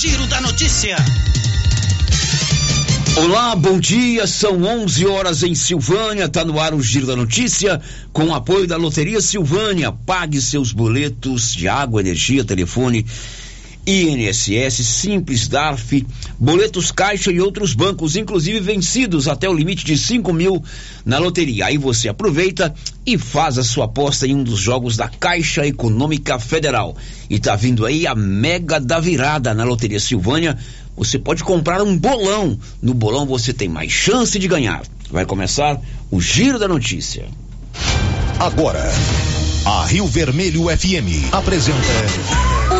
Giro da Notícia. Olá, bom dia. São 11 horas em Silvânia. Tá no ar o Giro da Notícia com o apoio da Loteria Silvânia. Pague seus boletos de água, energia, telefone INSS, Simples, DARF, boletos Caixa e outros bancos, inclusive vencidos até o limite de 5 mil na loteria. Aí você aproveita e faz a sua aposta em um dos jogos da Caixa Econômica Federal. E tá vindo aí a mega da virada na Loteria Silvânia. Você pode comprar um bolão. No bolão você tem mais chance de ganhar. Vai começar o Giro da Notícia. Agora, a Rio Vermelho FM apresenta.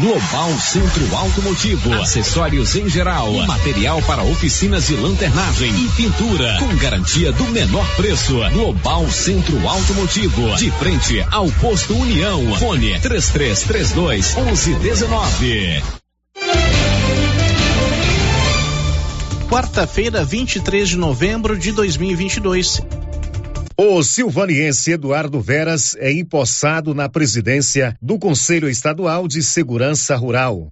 Global Centro Automotivo, acessórios em geral, material para oficinas de lanternagem e pintura, com garantia do menor preço. Global Centro Automotivo, de frente ao posto União. Fone 3332 1119. Quarta-feira, 23 de novembro de 2022. O silvaniense Eduardo Veras é empossado na presidência do Conselho Estadual de Segurança Rural.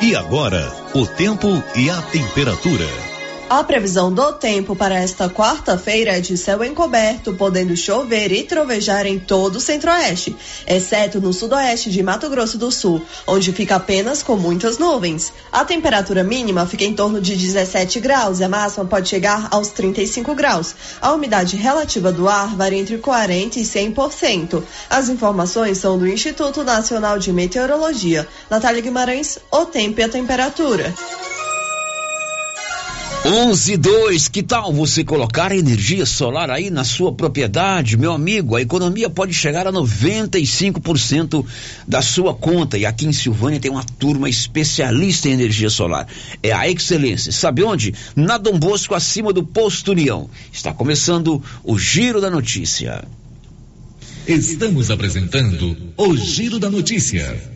E agora, o tempo e a temperatura. A previsão do tempo para esta quarta-feira é de céu encoberto, podendo chover e trovejar em todo o centro-oeste, exceto no sudoeste de Mato Grosso do Sul, onde fica apenas com muitas nuvens. A temperatura mínima fica em torno de 17 graus e a máxima pode chegar aos 35 graus. A umidade relativa do ar varia entre 40% e 100%. As informações são do Instituto Nacional de Meteorologia. Natália Guimarães, o tempo e a temperatura. 11 2, que tal você colocar energia solar aí na sua propriedade, meu amigo? A economia pode chegar a 95% da sua conta. E aqui em Silvânia tem uma turma especialista em energia solar. É a Excelência. Sabe onde? Na Dom Bosco, acima do Posto União. Está começando o Giro da Notícia. Estamos apresentando o Giro da Notícia.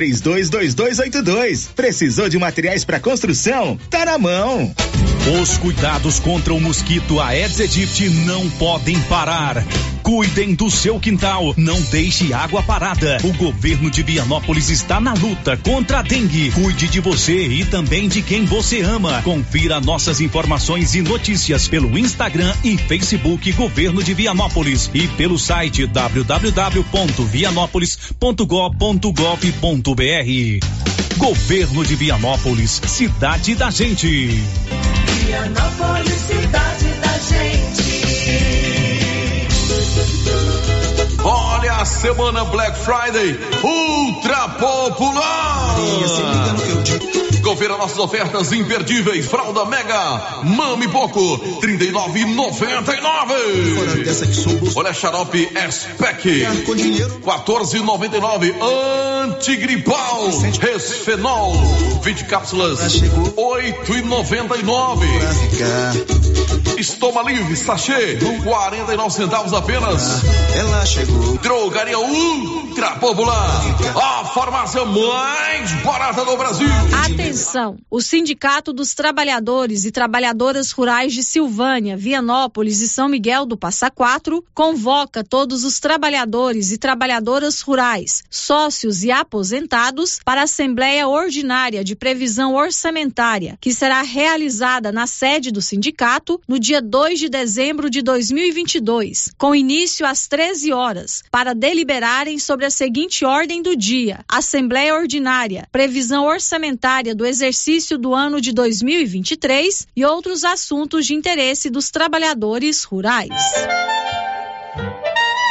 33322282. Precisou de materiais para construção? Tá na mão. Os cuidados contra o mosquito Aedes aegypti não podem parar. Cuidem do seu quintal, não deixe água parada. O governo de Vianópolis está na luta contra a dengue. Cuide de você e também de quem você ama. Confira nossas informações e notícias pelo Instagram e Facebook Governo de Vianópolis e pelo site www.vianópolis.gov.br. Governo de Vianópolis, cidade da gente. Vianópolis, cidade da gente. Olha a semana Black Friday ultra popular. Confira nossas ofertas imperdíveis. Fralda Mega, Mami Poco, 39,99. Olha xarope S-Pack, 14,99. Antigripal, Resfenol, 20 cápsulas, 8,99. Estoma Livre, sachê, 49 centavos apenas. Ela chegou. Drogaria Ultra Popular, a farmácia mais barata do Brasil. Atenção! O Sindicato dos Trabalhadores e Trabalhadoras Rurais de Silvânia, Vianópolis e São Miguel do Passa Quatro convoca todos os trabalhadores e trabalhadoras rurais, sócios e aposentados para a Assembleia Ordinária de Previsão Orçamentária, que será realizada na sede do sindicato no dia 2 de dezembro de 2022, com início às 13 horas, para deliberarem sobre a seguinte ordem do dia: Assembleia Ordinária, Previsão Orçamentária do exercício do ano de 2023 e outros assuntos de interesse dos trabalhadores rurais.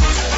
Bye.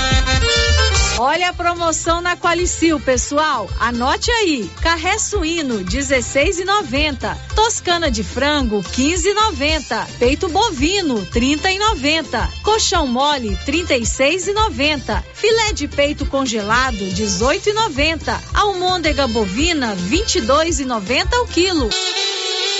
Olha a promoção na Qualicil, pessoal. Anote aí. Carré suíno 16,90. Toscana de frango 15,90. Peito bovino 30,90. Colchão mole 36,90. Filé de peito congelado 18,90. Almôndega bovina 22,90 o quilo.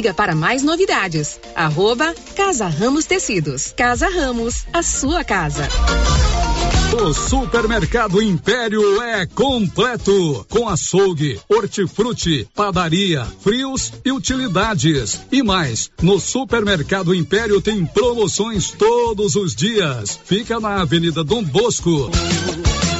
Siga para mais novidades. Arroba Casa Ramos Tecidos. Casa Ramos, a sua casa. O Supermercado Império é completo, com açougue, hortifruti, padaria, frios e utilidades. E mais, no Supermercado Império tem promoções todos os dias. Fica na Avenida Dom Bosco.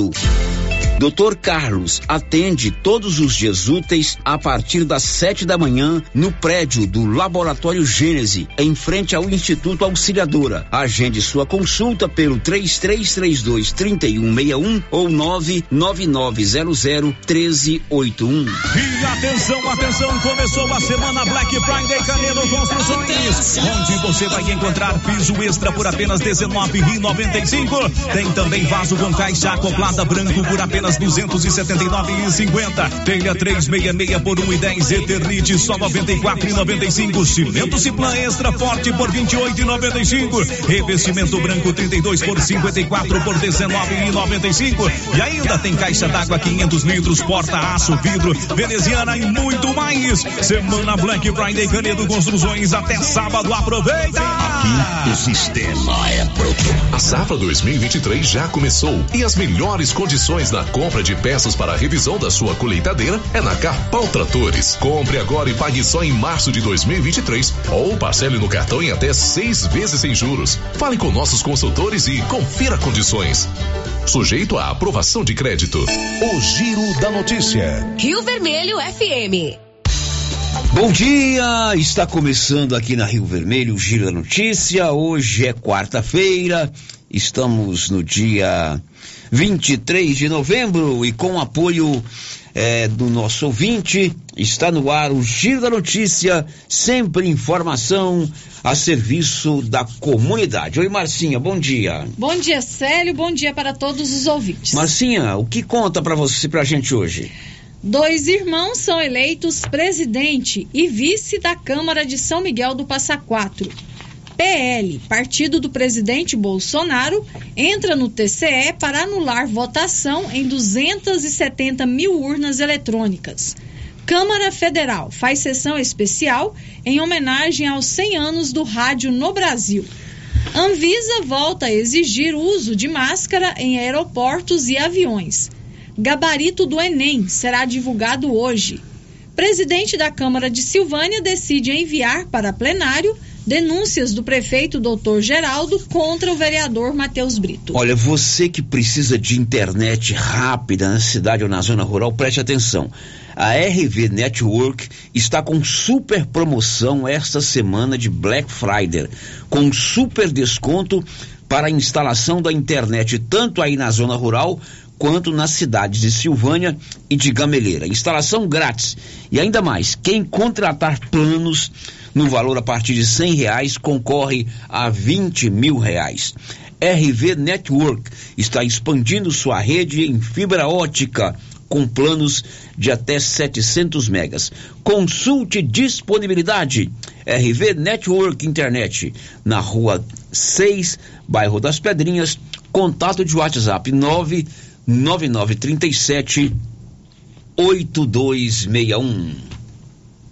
tudo. Doutor Carlos atende todos os dias úteis a partir das sete da manhã no prédio do Laboratório Gênese, em frente ao Instituto Auxiliadora. Agende sua consulta pelo 3332 3161 ou 99900 1381. E atenção, atenção, começou a semana Black Friday Canedo Construções, onde você vai encontrar piso extra por apenas R$19,95. Tem também vaso com caixa acoplada branco por apenas R$ 279,50. Telha 366 por 1,10. Eternite só R$ 94,95. Cimento Ciplan extra forte por R$ 28,95. Revestimento branco 32 por 54 por R$ 19,95. E ainda tem caixa d'água 500 litros, porta aço, vidro, veneziana e muito mais. Semana Black Friday Canedo Construções até sábado. Aproveita! Aqui o sistema é pronto. A safra 2023 já começou e as melhores condições na compra de peças para a revisão da sua colheitadeira é na Carpal Tratores. Compre agora e pague só em março de 2023 ou parcele no cartão em até seis vezes sem juros. Fale com nossos consultores e confira condições. Sujeito à aprovação de crédito. O Giro da Notícia. Rio Vermelho FM. Bom dia, está começando aqui na Rio Vermelho o Giro da Notícia. Hoje é quarta-feira, estamos no dia 23 de novembro e com o apoio eh, do nosso ouvinte, está no ar o Giro da Notícia, sempre informação a serviço da comunidade. Oi, Marcinha, bom dia. Bom dia, Célio, bom dia para todos os ouvintes. Marcinha, o que conta para você, pra gente hoje? Dois irmãos são eleitos presidente e vice da Câmara de São Miguel do Passa Quatro. PL, partido do presidente Bolsonaro, entra no TCE para anular votação em 270 mil urnas eletrônicas. Câmara Federal faz sessão especial em homenagem aos 100 anos do rádio no Brasil. Anvisa volta a exigir uso de máscara em aeroportos e aviões. Gabarito do Enem será divulgado hoje. Presidente da Câmara de Silvânia decide enviar para plenário denúncias do prefeito Dr. Geraldo contra o vereador Matheus Brito. Olha, você que precisa de internet rápida na cidade ou na zona rural, preste atenção. A RV Network está com super promoção esta semana de Black Friday, com super desconto para a instalação da internet tanto aí na zona rural quanto nas cidades de Silvânia e de Gameleira. Instalação grátis. E ainda mais, quem contratar planos no valor a partir de cem reais concorre a 20 mil reais. RV Network está expandindo sua rede em fibra ótica com planos de até 700 megas. Consulte disponibilidade. RV Network Internet na rua 6, bairro das Pedrinhas. Contato de WhatsApp 99937 8261.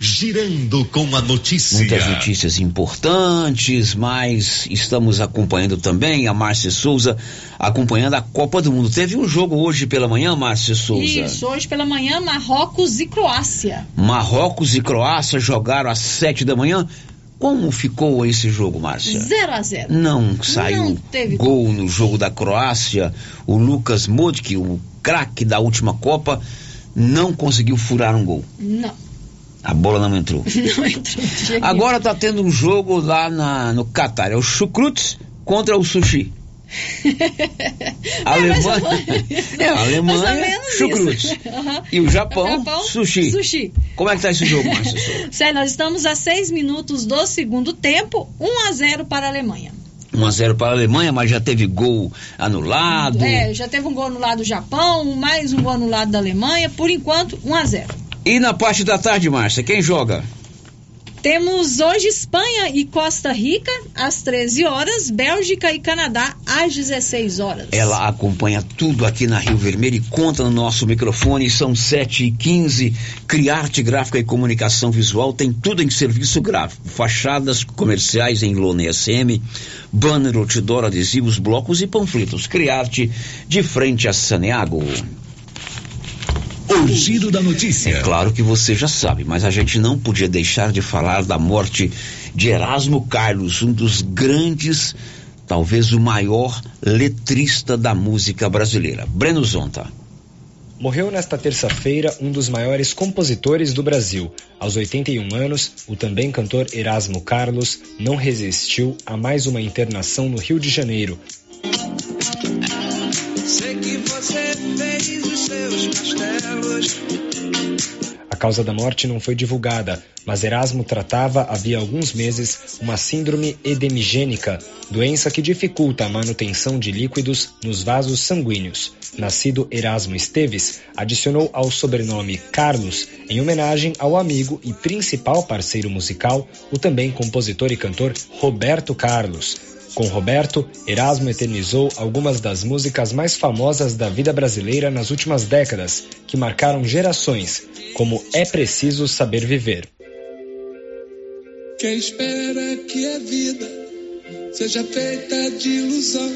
Girando com a notícia. Muitas notícias importantes, mas estamos acompanhando também a Márcia Souza, acompanhando a Copa do Mundo. Teve um jogo hoje pela manhã, Márcia Souza? Isso, hoje pela manhã, Marrocos e Croácia. Marrocos e Croácia jogaram às sete da manhã. Como ficou esse jogo, Márcia? 0 a 0 Não saiu Não teve gol no jogo da Croácia. O Lucas Modric, o craque da última Copa, não conseguiu furar um gol. Não, A bola não entrou. não entrou. Agora tá tendo um jogo lá na, no Catar. É o Chucrutes contra o Sushi. Alemanha, É, Alemanha, mais ou menos chucrute. isso. Aham. E o Japão, Japão, sushi. sushi. Como é que tá esse jogo, Márcia Souza? Sério, nós estamos a seis minutos do segundo tempo, 1 a 0 para a Alemanha. 1 a 0 para a Alemanha, mas já teve gol anulado. É, já teve um gol no lado do Japão, mais um gol no lado da Alemanha, por enquanto 1 a 0. E na parte da tarde, Márcia, quem joga? Temos hoje Espanha e Costa Rica às 13 horas, Bélgica e Canadá às 16 horas. Ela acompanha tudo aqui na Rio Vermelho e conta no nosso microfone. São 7 e 15 Criarte Gráfica e Comunicação Visual tem tudo em serviço gráfico. Fachadas comerciais em lona SM, banner, outdoor, adesivos, blocos e panfletos. Criarte de frente a Saneago. O giro da notícia. É claro que você já sabe, mas a gente não podia deixar de falar da morte de Erasmo Carlos, um dos grandes, talvez o maior letrista da música brasileira. Breno Zonta. Morreu nesta terça-feira um dos maiores compositores do Brasil. Aos 81 anos, o também cantor Erasmo Carlos não resistiu a mais uma internação no Rio de Janeiro. A causa da morte não foi divulgada, mas Erasmo tratava havia alguns meses uma síndrome edemigênica, doença que dificulta a manutenção de líquidos nos vasos sanguíneos. Nascido Erasmo Esteves, adicionou ao sobrenome Carlos em homenagem ao amigo e principal parceiro musical, o também compositor e cantor Roberto Carlos. Com Roberto, Erasmo eternizou algumas das músicas mais famosas da vida brasileira nas últimas décadas, que marcaram gerações, como É Preciso Saber Viver. Quem espera que a vida seja feita de ilusão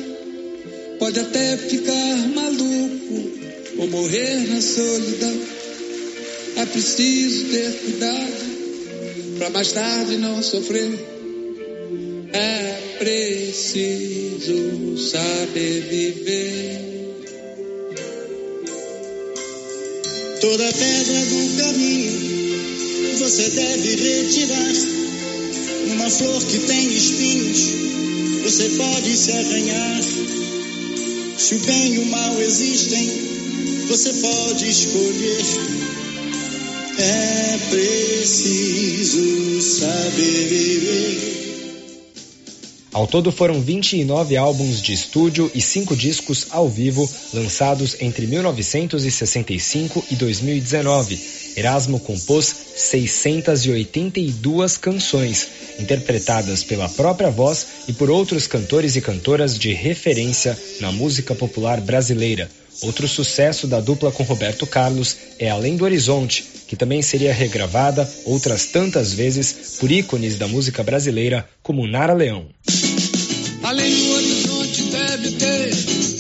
pode até ficar maluco ou morrer na solidão. É preciso ter cuidado para mais tarde não sofrer. É preciso saber viver. Toda pedra do caminho você deve retirar. Numa flor que tem espinhos, você pode se arranhar. Se o bem e o mal existem, você pode escolher. É preciso saber viver. Ao todo foram 29 álbuns de estúdio e 5 discos ao vivo lançados entre 1965 e 2019. Erasmo compôs 682 canções, interpretadas pela própria voz e por outros cantores e cantoras de referência na música popular brasileira. Outro sucesso da dupla com Roberto Carlos é Além do Horizonte, que também seria regravada outras tantas vezes por ícones da música brasileira como Nara Leão. Além do horizonte deve ter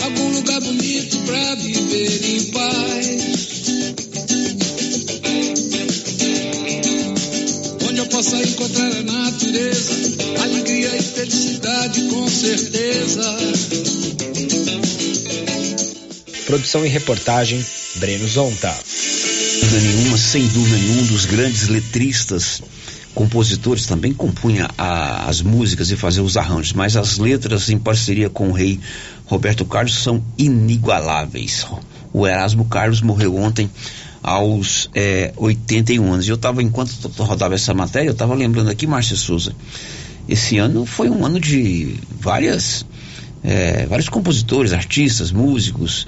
algum lugar bonito pra viver em paz. Onde eu possa encontrar a natureza, alegria e felicidade com certeza. Produção e reportagem Breno Zonta. dúvida nenhuma, sem dúvida nenhuma, um dos grandes letristas, compositores, também compunha a- as músicas e fazia os arranjos, mas as letras em parceria com o rei Roberto Carlos são inigualáveis. O Erasmo Carlos morreu ontem aos eh, 81 anos. E eu estava, enquanto rodava essa matéria, eu estava lembrando aqui, Márcia Souza, esse ano foi um ano de várias, eh, vários compositores, artistas, músicos,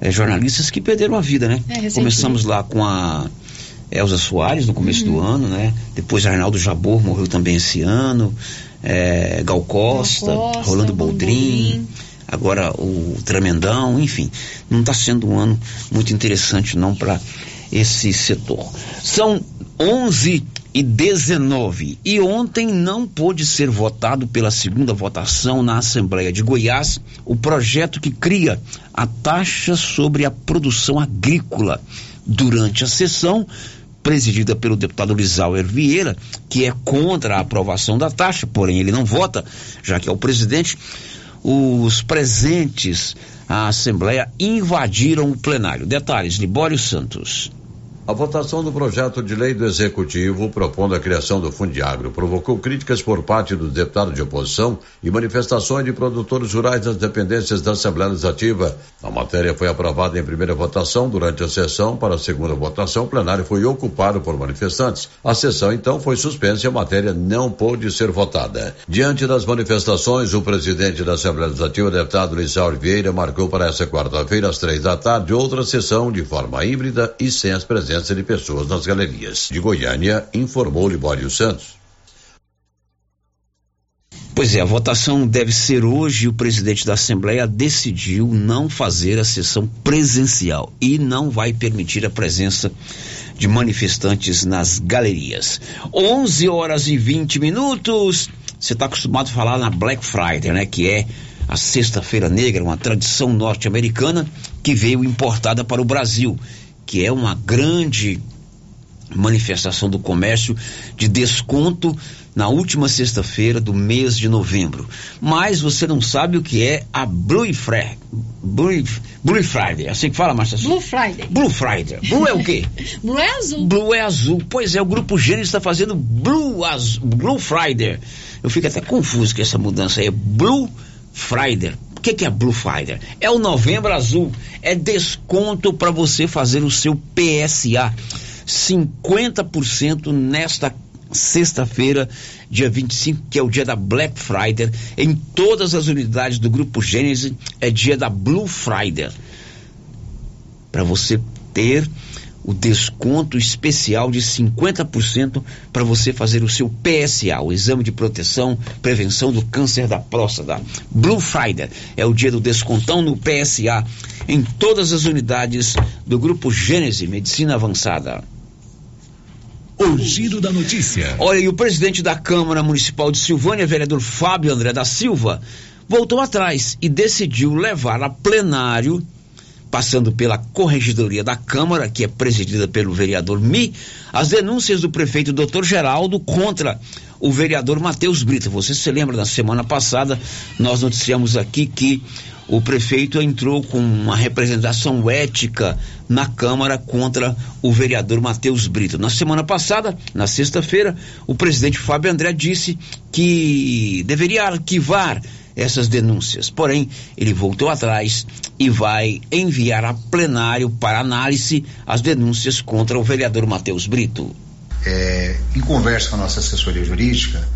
eh, jornalistas que perderam a vida, né? É. Começamos lá com a Elza Soares no começo do ano, né? Depois Arnaldo Jabor morreu também esse ano, eh, Gal Costa, Gal Costa, Rolando Boldrin, Boldrin. agora o Tremendão, enfim, não está sendo um ano muito interessante não para esse setor. São 11 e 19 e ontem não pôde ser votado pela segunda votação na Assembleia de Goiás o projeto que cria a taxa sobre a produção agrícola. Durante a sessão, presidida pelo deputado Lisauer Vieira, que é contra a aprovação da taxa, porém ele não vota, já que é o presidente, os presentes à Assembleia invadiram o plenário. Detalhes, Libório Santos. A votação do projeto de lei do Executivo propondo a criação do Fundiagro provocou críticas por parte dos deputados de oposição e manifestações de produtores rurais das dependências da Assembleia Legislativa. A matéria foi aprovada em primeira votação durante a sessão. Para a segunda votação, o plenário foi ocupado por manifestantes. A sessão então foi suspensa e a matéria não pôde ser votada. Diante das manifestações, o presidente da Assembleia Legislativa, deputado Luiz Vieira, marcou para essa quarta-feira, às três da tarde, outra sessão de forma híbrida e sem as presenças presença de pessoas nas galerias. De Goiânia, informou Libório Santos. Pois é, a votação deve ser hoje. O presidente da Assembleia decidiu não fazer a sessão presencial e não vai permitir a presença de manifestantes nas galerias. 11 horas e 20 minutos. Você está acostumado a falar na Black Friday, né? Que é a Sexta-feira Negra, uma tradição norte-americana que veio importada para o Brasil que é uma grande manifestação do comércio de desconto na última sexta-feira do mês de novembro. Mas você não sabe o que é a Blue Friday. Blue, Blue Friday, assim que fala, Márcia? Blue Friday. Blue Friday. Blue é o quê? Blue é azul. Blue é azul. Pois é, o Grupo Gênesis está fazendo Blue, azul, Blue Friday. Eu fico até confuso com essa mudança aí. Blue Friday que, que é Blue Friday? É o Novembro Azul. É desconto para você fazer o seu PSA. 50% nesta sexta-feira, dia 25, que é o dia da Black Friday. Em todas as unidades do Grupo Gênesis é dia da Blue Friday. Para você ter o desconto especial de 50% para você fazer o seu PSA, o exame de proteção, prevenção do câncer da próstata. Blue Friday é o dia do descontão no PSA em todas as unidades do grupo Gênese Medicina Avançada. O giro da notícia. Olha, e o presidente da Câmara Municipal de Silvânia, vereador Fábio André da Silva, voltou atrás e decidiu levar a plenário passando pela Corregedoria da Câmara, que é presidida pelo vereador Mi, as denúncias do prefeito Dr. Geraldo contra o vereador Matheus Brito. Você se lembra, na semana passada, nós noticiamos aqui que o prefeito entrou com uma representação ética na Câmara contra o vereador Matheus Brito. Na semana passada, na sexta-feira, o presidente Fábio André disse que deveria arquivar essas denúncias. Porém, ele voltou atrás e vai enviar a plenário para análise as denúncias contra o vereador Matheus Brito. É, em conversa com a nossa assessoria jurídica,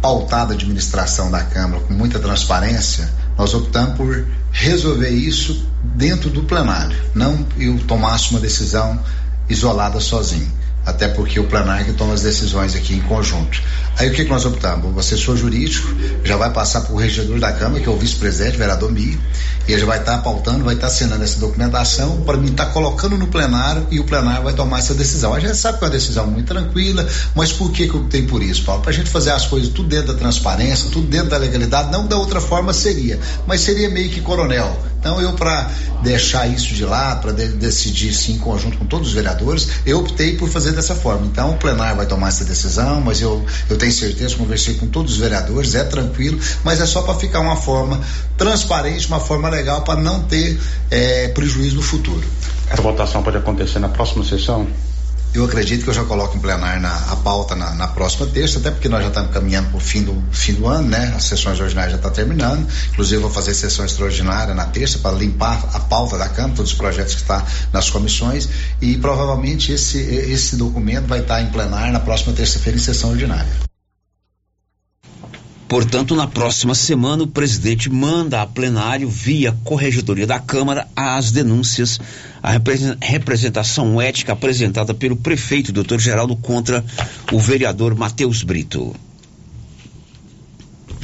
pautada a administração da Câmara com muita transparência, nós optamos por resolver isso dentro do plenário, não eu tomasse uma decisão isolada sozinho até porque o plenário que toma as decisões aqui em conjunto. Aí o que, que nós optamos? O assessor jurídico já vai passar para o regedor da Câmara, que é o vice-presidente, vereador Mi, e ele já vai estar tá pautando, vai estar tá assinando essa documentação para mim estar tá colocando no plenário e o plenário vai tomar essa decisão. A gente sabe que é uma decisão muito tranquila, mas por que, que eu optei por isso, Paulo? Para a gente fazer as coisas tudo dentro da transparência, tudo dentro da legalidade, não da outra forma seria, mas seria meio que coronel. Então eu, para deixar isso de lado, para de decidir sim em conjunto com todos os vereadores, eu optei por fazer dessa forma. Então o plenário vai tomar essa decisão, mas eu, eu tenho certeza, conversei com todos os vereadores, é tranquilo, mas é só para ficar uma forma transparente, uma forma legal para não ter é, prejuízo no futuro. Essa votação pode acontecer na próxima sessão? Eu acredito que eu já coloco em plenário na, a pauta na, na, próxima terça, até porque nós já estamos caminhando para o fim do, fim do ano, né? As sessões ordinárias já estão tá terminando. Inclusive, vou fazer sessão extraordinária na terça para limpar a pauta da Câmara, todos os projetos que estão tá nas comissões. E provavelmente esse, esse documento vai estar tá em plenário na próxima terça-feira em sessão ordinária. Portanto, na próxima semana, o presidente manda a plenário, via Corregedoria da Câmara, as denúncias, a representação ética apresentada pelo prefeito, doutor Geraldo, contra o vereador Matheus Brito.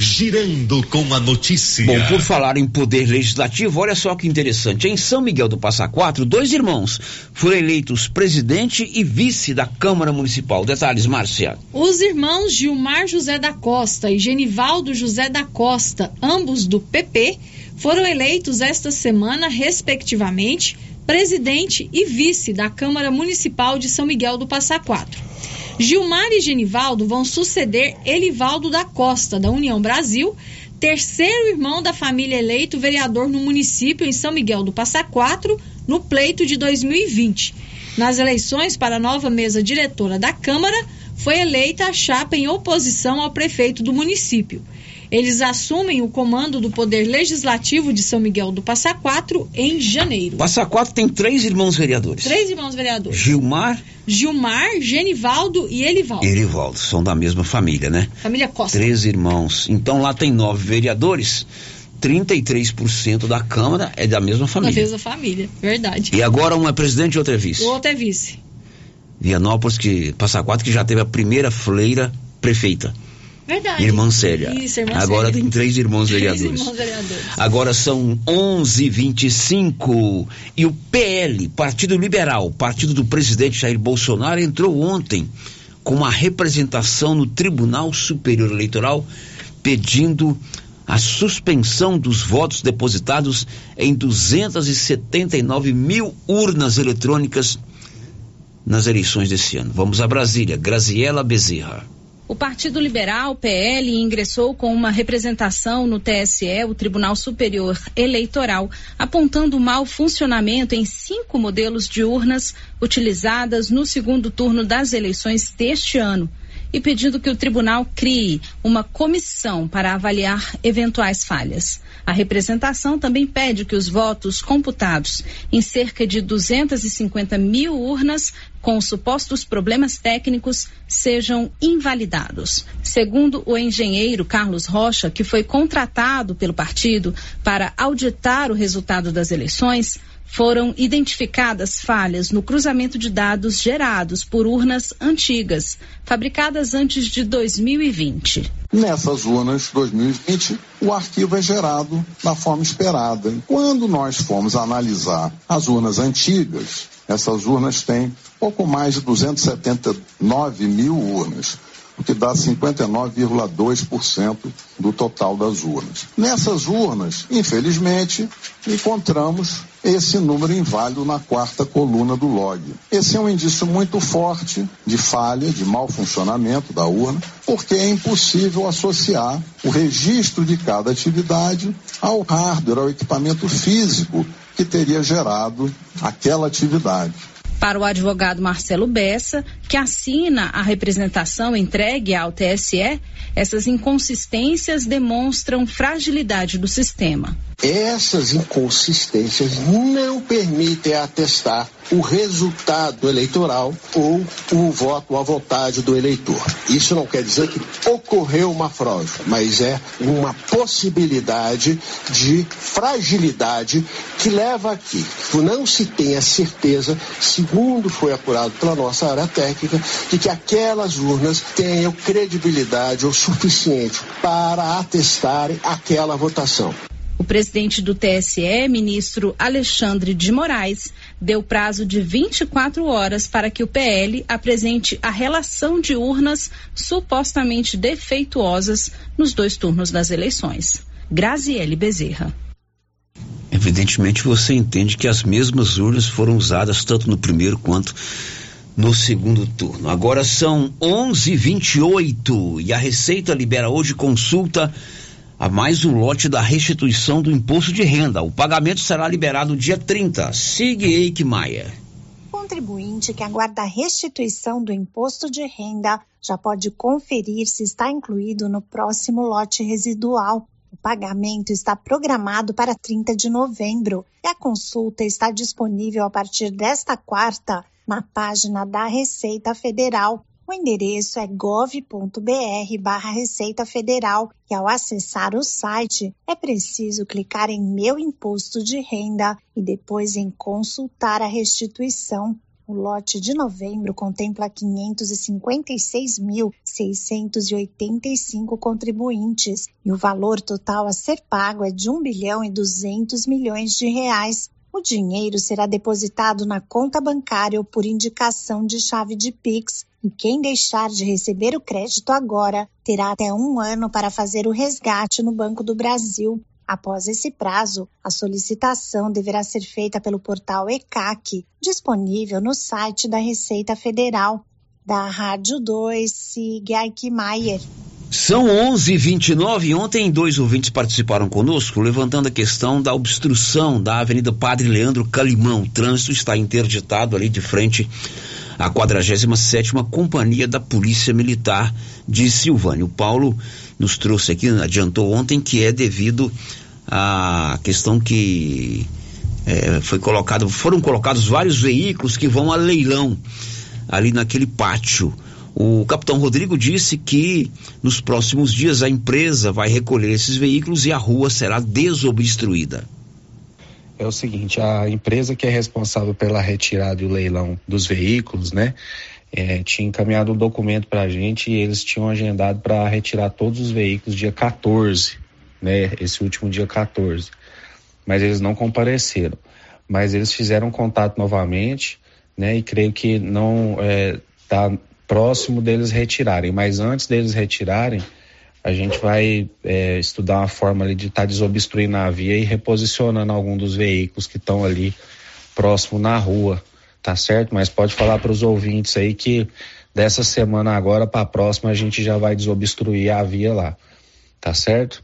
Girando com a notícia. Bom, por falar em poder legislativo, olha só que interessante. Em São Miguel do Passa Quatro, dois irmãos foram eleitos presidente e vice da Câmara Municipal. Detalhes, Márcia. Os irmãos Gilmar José da Costa e Genivaldo José da Costa, ambos do PP, foram eleitos esta semana, respectivamente, presidente e vice da Câmara Municipal de São Miguel do Passa Quatro. Gilmar e Genivaldo vão suceder Elivaldo da Costa, da União Brasil, terceiro irmão da família eleito vereador no município em São Miguel do Passa Quatro, no pleito de 2020. Nas eleições para a nova mesa diretora da Câmara, foi eleita a chapa em oposição ao prefeito do município. Eles assumem o comando do Poder Legislativo de São Miguel do Passa Quatro em janeiro. Passa Quatro tem três irmãos vereadores. Três irmãos vereadores. Gilmar. Gilmar, Genivaldo e Elivaldo. Elivaldo, são da mesma família, né? Família Costa. Três irmãos. Então lá tem nove vereadores. 33% da Câmara é da mesma família. Da mesma família, verdade. E agora um é presidente e outro é vice. O outro é vice. Vianópolis, que Passa Quatro, que já teve a primeira freira prefeita. Verdade. Irmã Célia. Isso, irmã Agora Célia. tem três irmãos Três vereadores. irmãos vereadores. Agora são 11:25 e o PL, Partido Liberal, partido do presidente Jair Bolsonaro, entrou ontem com uma representação no Tribunal Superior Eleitoral pedindo a suspensão dos votos depositados em 279 mil urnas eletrônicas nas eleições desse ano. Vamos a Brasília. Graziela Bezerra. O Partido Liberal, PL, ingressou com uma representação no TSE, o Tribunal Superior Eleitoral, apontando mau funcionamento em cinco modelos de urnas utilizadas no segundo turno das eleições deste ano e pedindo que o tribunal crie uma comissão para avaliar eventuais falhas. A representação também pede que os votos computados em cerca de 250 mil urnas com supostos problemas técnicos sejam invalidados. Segundo o engenheiro Carlos Rocha, que foi contratado pelo partido para auditar o resultado das eleições, foram identificadas falhas no cruzamento de dados gerados por urnas antigas, fabricadas antes de 2020. Nessas urnas 2020, o arquivo é gerado da forma esperada. Quando nós formos analisar as urnas antigas, essas urnas têm pouco mais de 279 mil urnas, o que dá 59,2% do total das urnas. Nessas urnas, infelizmente, encontramos esse número inválido na quarta coluna do log. Esse é um indício muito forte de falha, de mau funcionamento da urna, porque é impossível associar o registro de cada atividade ao hardware, ao equipamento físico que teria gerado aquela atividade. Para o advogado Marcelo Bessa, que assina a representação entregue ao TSE, essas inconsistências demonstram fragilidade do sistema. Essas inconsistências não permitem atestar o resultado eleitoral ou o voto à vontade do eleitor. Isso não quer dizer que ocorreu uma fraude, mas é uma possibilidade de fragilidade que leva aqui. Não se tem a certeza, segundo foi apurado pela nossa área técnica, de que aquelas urnas tenham credibilidade o suficiente para atestarem aquela votação. O presidente do TSE, ministro Alexandre de Moraes, deu prazo de 24 horas para que o PL apresente a relação de urnas supostamente defeituosas nos dois turnos das eleições. Graziele Bezerra. Evidentemente você entende que as mesmas urnas foram usadas tanto no primeiro quanto no segundo turno. Agora são 11:28 e a Receita libera hoje consulta a mais um lote da restituição do imposto de renda. O pagamento será liberado dia 30. Siga Eike Maia. Contribuinte que aguarda a restituição do imposto de renda já pode conferir se está incluído no próximo lote residual. O pagamento está programado para 30 de novembro e a consulta está disponível a partir desta quarta na página da Receita Federal. O endereço é gov.br barra Receita Federal e ao acessar o site é preciso clicar em Meu Imposto de Renda e depois em Consultar a Restituição. O lote de novembro contempla 556.685 contribuintes e o valor total a ser pago é de 1 bilhão e 200 milhões de reais. O dinheiro será depositado na conta bancária ou por indicação de chave de Pix. E quem deixar de receber o crédito agora terá até um ano para fazer o resgate no Banco do Brasil. Após esse prazo, a solicitação deverá ser feita pelo portal ECAC, disponível no site da Receita Federal. Da Rádio 2, Sig Aikmaier. São 11:29. Ontem dois ouvintes participaram conosco, levantando a questão da obstrução da Avenida Padre Leandro Calimão. O trânsito está interditado ali de frente à 47 Companhia da Polícia Militar de Silvânia. O Paulo nos trouxe aqui, adiantou ontem, que é devido à questão que é, foi colocado, foram colocados vários veículos que vão a leilão ali naquele pátio. O capitão Rodrigo disse que nos próximos dias a empresa vai recolher esses veículos e a rua será desobstruída. É o seguinte, a empresa que é responsável pela retirada e o leilão dos veículos, né, é, tinha encaminhado um documento para a gente e eles tinham agendado para retirar todos os veículos dia 14, né, esse último dia 14. Mas eles não compareceram. Mas eles fizeram contato novamente, né, e creio que não está é, próximo deles retirarem. Mas antes deles retirarem, a gente vai é, estudar uma forma ali de estar tá desobstruindo a via e reposicionando algum dos veículos que estão ali próximo na rua, tá certo? Mas pode falar para os ouvintes aí que dessa semana agora para a próxima a gente já vai desobstruir a via lá, tá certo?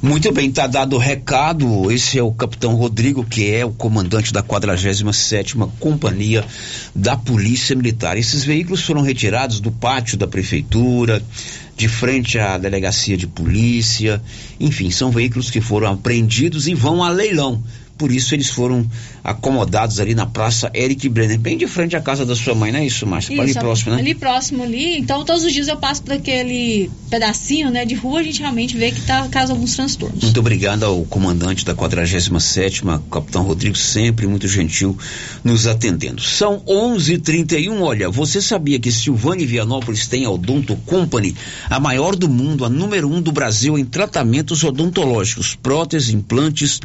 Muito bem, tá dado o recado. Esse é o capitão Rodrigo, que é o comandante da 47 Companhia da Polícia Militar. Esses veículos foram retirados do pátio da prefeitura, de frente à delegacia de polícia. Enfim, são veículos que foram apreendidos e vão a leilão por isso eles foram acomodados ali na Praça Eric Brenner, bem de frente à casa da sua mãe, não é isso, Márcia? Isso, ali próximo, né? Ali próximo ali, então todos os dias eu passo por aquele pedacinho, né, de rua, a gente realmente vê que tá, causa alguns transtornos. Muito obrigado ao comandante da 47 capitão Rodrigo, sempre muito gentil nos atendendo. São 11:31. Olha, você sabia que Silvânia e Vianópolis tem a Odonto Company, a maior do mundo, a número um do Brasil em tratamentos odontológicos, próteses, implantes,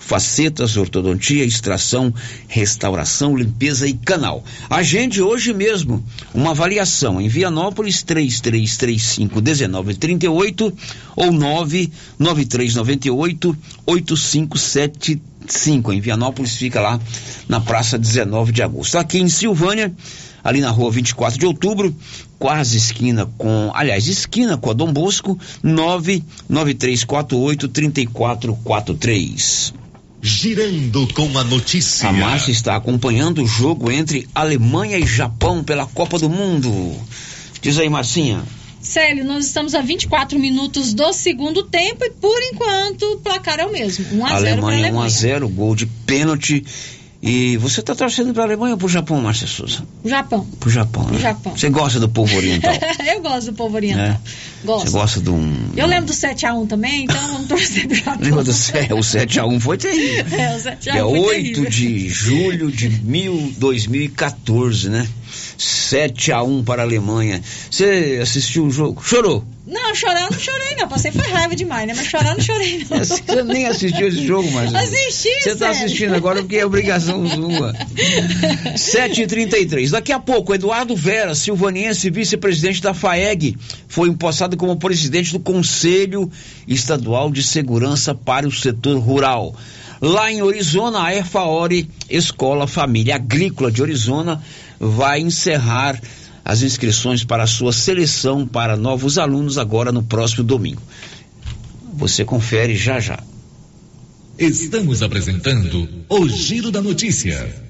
facetas, ortodontia, extração, restauração, limpeza e canal. Agende hoje mesmo uma avaliação em Vianópolis 3335 1938 ou 99398 8575. Em Vianópolis fica lá na Praça 19 de Agosto. Aqui em Silvânia, ali na rua 24 de outubro, quase esquina com, aliás, esquina com a Dom Bosco, 99348 3443 girando com a notícia. A Márcia está acompanhando o jogo entre Alemanha e Japão pela Copa do Mundo. Diz aí, Marcinha. Célio, nós estamos a 24 minutos do segundo tempo e por enquanto o placar é o mesmo. 1 a 0 Alemanha, Alemanha 1 a 0, gol de pênalti e você está torcendo para a Alemanha ou para o Japão, Márcia Souza? O Japão. Para o Japão, né? O Japão. Você gosta do povo oriental? eu gosto do povo oriental. É. Gosto. Você gosta de um. Eu lembro do 7x1 também, então vamos torcer Japão. Lembra do 7, o 7x1 foi terrível. É, o 7x1 é foi 8 terrível. de julho de mil, 2014, né? 7x1 para a Alemanha. Você assistiu o jogo? Chorou? Não, chorar eu não chorei, não. Passei foi raiva demais, né? Mas chorar eu não chorei, não. Você nem assistiu esse jogo, mas. Assisti, Você está assistindo agora porque é obrigação sua. 7h33. Daqui a pouco, Eduardo Vera, silvaniense vice-presidente da FAEG, foi empossado como presidente do Conselho Estadual de Segurança para o Setor Rural. Lá em Orizona, a ERFAORE, Escola Família Agrícola de Orizona, vai encerrar as inscrições para a sua seleção para novos alunos agora no próximo domingo. Você confere já já. Estamos apresentando o Giro da Notícia.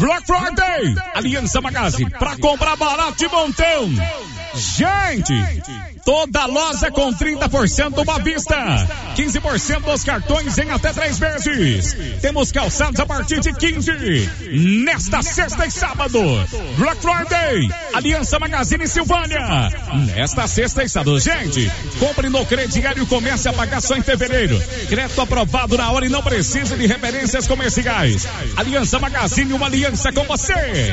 Black Friday, Aliança Magazine, pra comprar barato de montão. Gente, toda loja com 30% uma vista, 15% dos cartões em até três vezes. Temos calçados a partir de 15. Nesta sexta e sábado, Black Friday, Aliança Magazine Silvânia. Nesta sexta e sábado, gente, compre no crediário e comece a pagar só em fevereiro. Crédito aprovado na hora e não precisa de referências comerciais. Aliança Magazine, uma aliança com você.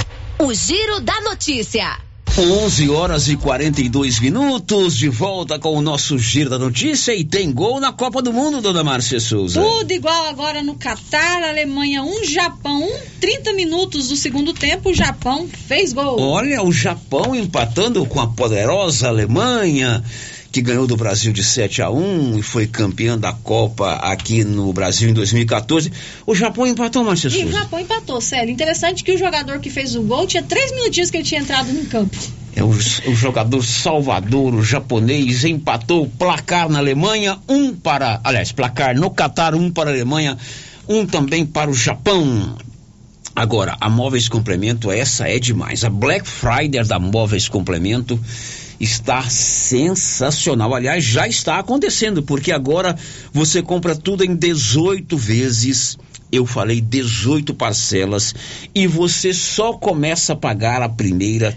O Giro da Notícia. 11 horas e 42 minutos, de volta com o nosso Giro da Notícia e tem gol na Copa do Mundo, dona Márcia Souza. Tudo igual agora no Catar, Alemanha 1, um, Japão 1, um, 30 minutos do segundo tempo, o Japão fez gol. Olha, o Japão empatando com a poderosa Alemanha que ganhou do Brasil de 7 a 1 e foi campeã da Copa aqui no Brasil em 2014. O Japão empatou, Márcia E o Japão empatou, sério. Interessante que o jogador que fez o gol tinha três minutinhos que ele tinha entrado no campo. É o, o jogador Salvador, o japonês, empatou o placar na Alemanha, um para, aliás, placar no Catar, um para a Alemanha, um também para o Japão. Agora, a Móveis Complemento, essa é demais. A Black Friday da Móveis Complemento está sensacional. Aliás, já está acontecendo, porque agora você compra tudo em 18 vezes. Eu falei 18 parcelas e você só começa a pagar a primeira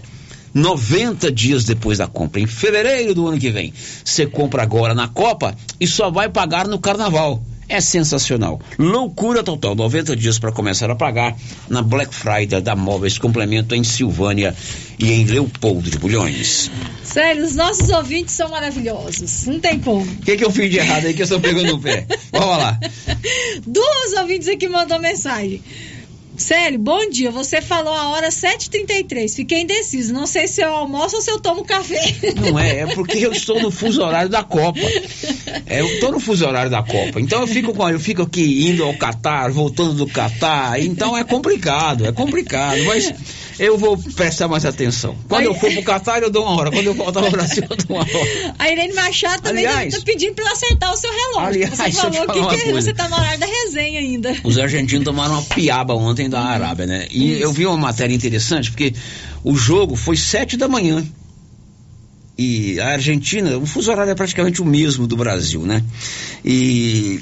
90 dias depois da compra, em fevereiro do ano que vem. Você compra agora na Copa e só vai pagar no carnaval é sensacional. Loucura total. 90 dias para começar a pagar na Black Friday da Móveis Complemento em Silvânia e em Leopoldo de Bulhões. Sério, os nossos ouvintes são maravilhosos. Não tem como. O que, que eu fiz de errado aí que eu estou pegando no pé? Vamos lá. Duas ouvintes aqui mandou mensagem. Célio, bom dia. Você falou a hora 7h33. Fiquei indeciso. Não sei se eu almoço ou se eu tomo café. Não é, é porque eu estou no fuso horário da Copa. É, eu estou no fuso horário da Copa. Então eu fico, eu fico aqui indo ao Catar, voltando do Catar. Então é complicado, é complicado. Mas eu vou prestar mais atenção. Quando Aí... eu for pro Catar, eu dou uma hora. Quando eu voltar ao Brasil, eu dou uma hora. A Irene Machado também está pedindo para acertar o seu relógio. Aliás, você falou que, que você está no horário da resenha ainda. Os argentinos tomaram uma piaba ontem da Arábia, né? E Isso. eu vi uma matéria interessante, porque o jogo foi sete da manhã. E a Argentina, o fuso horário é praticamente o mesmo do Brasil, né? E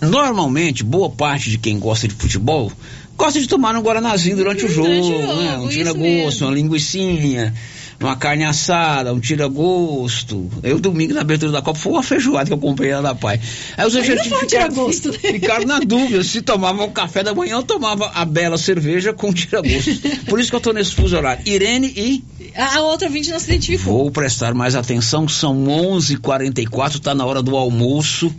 normalmente, boa parte de quem gosta de futebol gosta de tomar um guaranazinho durante o jogo, durante o jogo né? Um tira-gosto, uma linguicinha. uma carne assada, um tira-gosto. Eu, domingo, na abertura da Copa, foi uma feijoada que eu comprei lá da Pai. Aí os argentinos ficaram, tira-gosto, né? ficaram na dúvida se tomava o café da manhã ou tomava a bela cerveja com tira-gosto. Por isso que eu tô nesse fuso horário. Irene e A outra ouvinte não se identificou. Vou prestar mais atenção, são 11:44, tá na hora do almoço.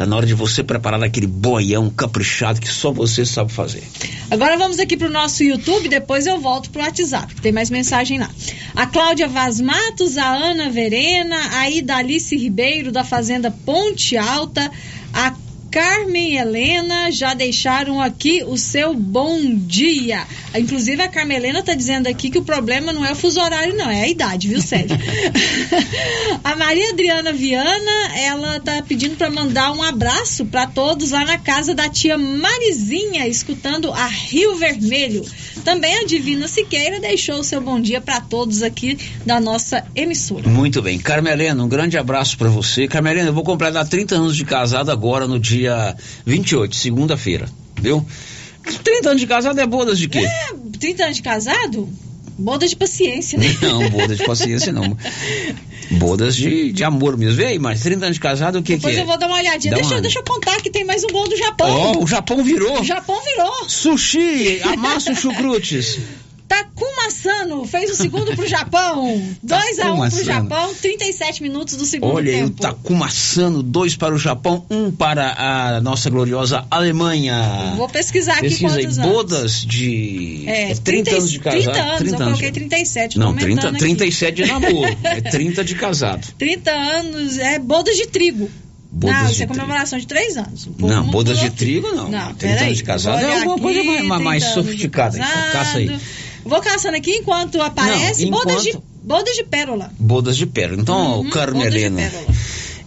Tá na hora de você preparar aquele boião caprichado que só você sabe fazer. Agora vamos aqui pro nosso YouTube, depois eu volto pro WhatsApp, que tem mais mensagem lá. A Cláudia Vaz Matos, a Ana Verena, a Idalice Ribeiro, da Fazenda Ponte Alta, a Carmen Helena já deixaram aqui o seu bom dia. Inclusive a Carmen Helena tá dizendo aqui que o problema não é o fuso horário, não, é a idade, viu, Sérgio? a Maria Adriana Viana, ela tá pedindo para mandar um abraço para todos lá na casa da tia Marizinha, escutando a Rio Vermelho. Também a Divina Siqueira deixou o seu bom dia para todos aqui da nossa emissora. Muito bem. Carmelena, um grande abraço para você. Carmelena, eu vou completar 30 anos de casado agora no dia 28, segunda-feira, viu? 30 anos de casado é bodas de quê? É, 30 anos de casado? Bodas de paciência, né? Não, bodas de paciência não. Bodas de, de amor mesmo. Vê aí, mas 30 anos de casado, o que Depois que é? eu vou dar uma olhadinha. Dá Deixa, uma- deixa eu contar que tem mais um gol do Japão. Ó, o Japão virou. O Japão virou. Sushi, amassa chucrutes. Takuma Sano fez o segundo pro Japão. 2 a 1 um pro Sano. Japão, 37 minutos do segundo Olha aí, o tempo. Takuma Sano, dois para o Japão, um para a nossa gloriosa Alemanha. Vou pesquisar aqui Pesquisa aí, quantos anos. bodas de É, 30 anos de casado. 30 anos, 30 eu anos. coloquei 37. tô Não, aumentando 30, aqui. 37 de namoro. é 30 de casado. 30 anos, é bodas de trigo. Bodas não, isso é trigo. comemoração de 3 anos. O Não, bodas de aqui. trigo não. Não, 30 anos de casado é alguma coisa mais, mais- mais sofisticada. Então, caça aí. Vou caçando aqui enquanto aparece Não, bodas, de, enquanto- bodas de pérola. Bodas de pérola. Então, Uhum, de pérola.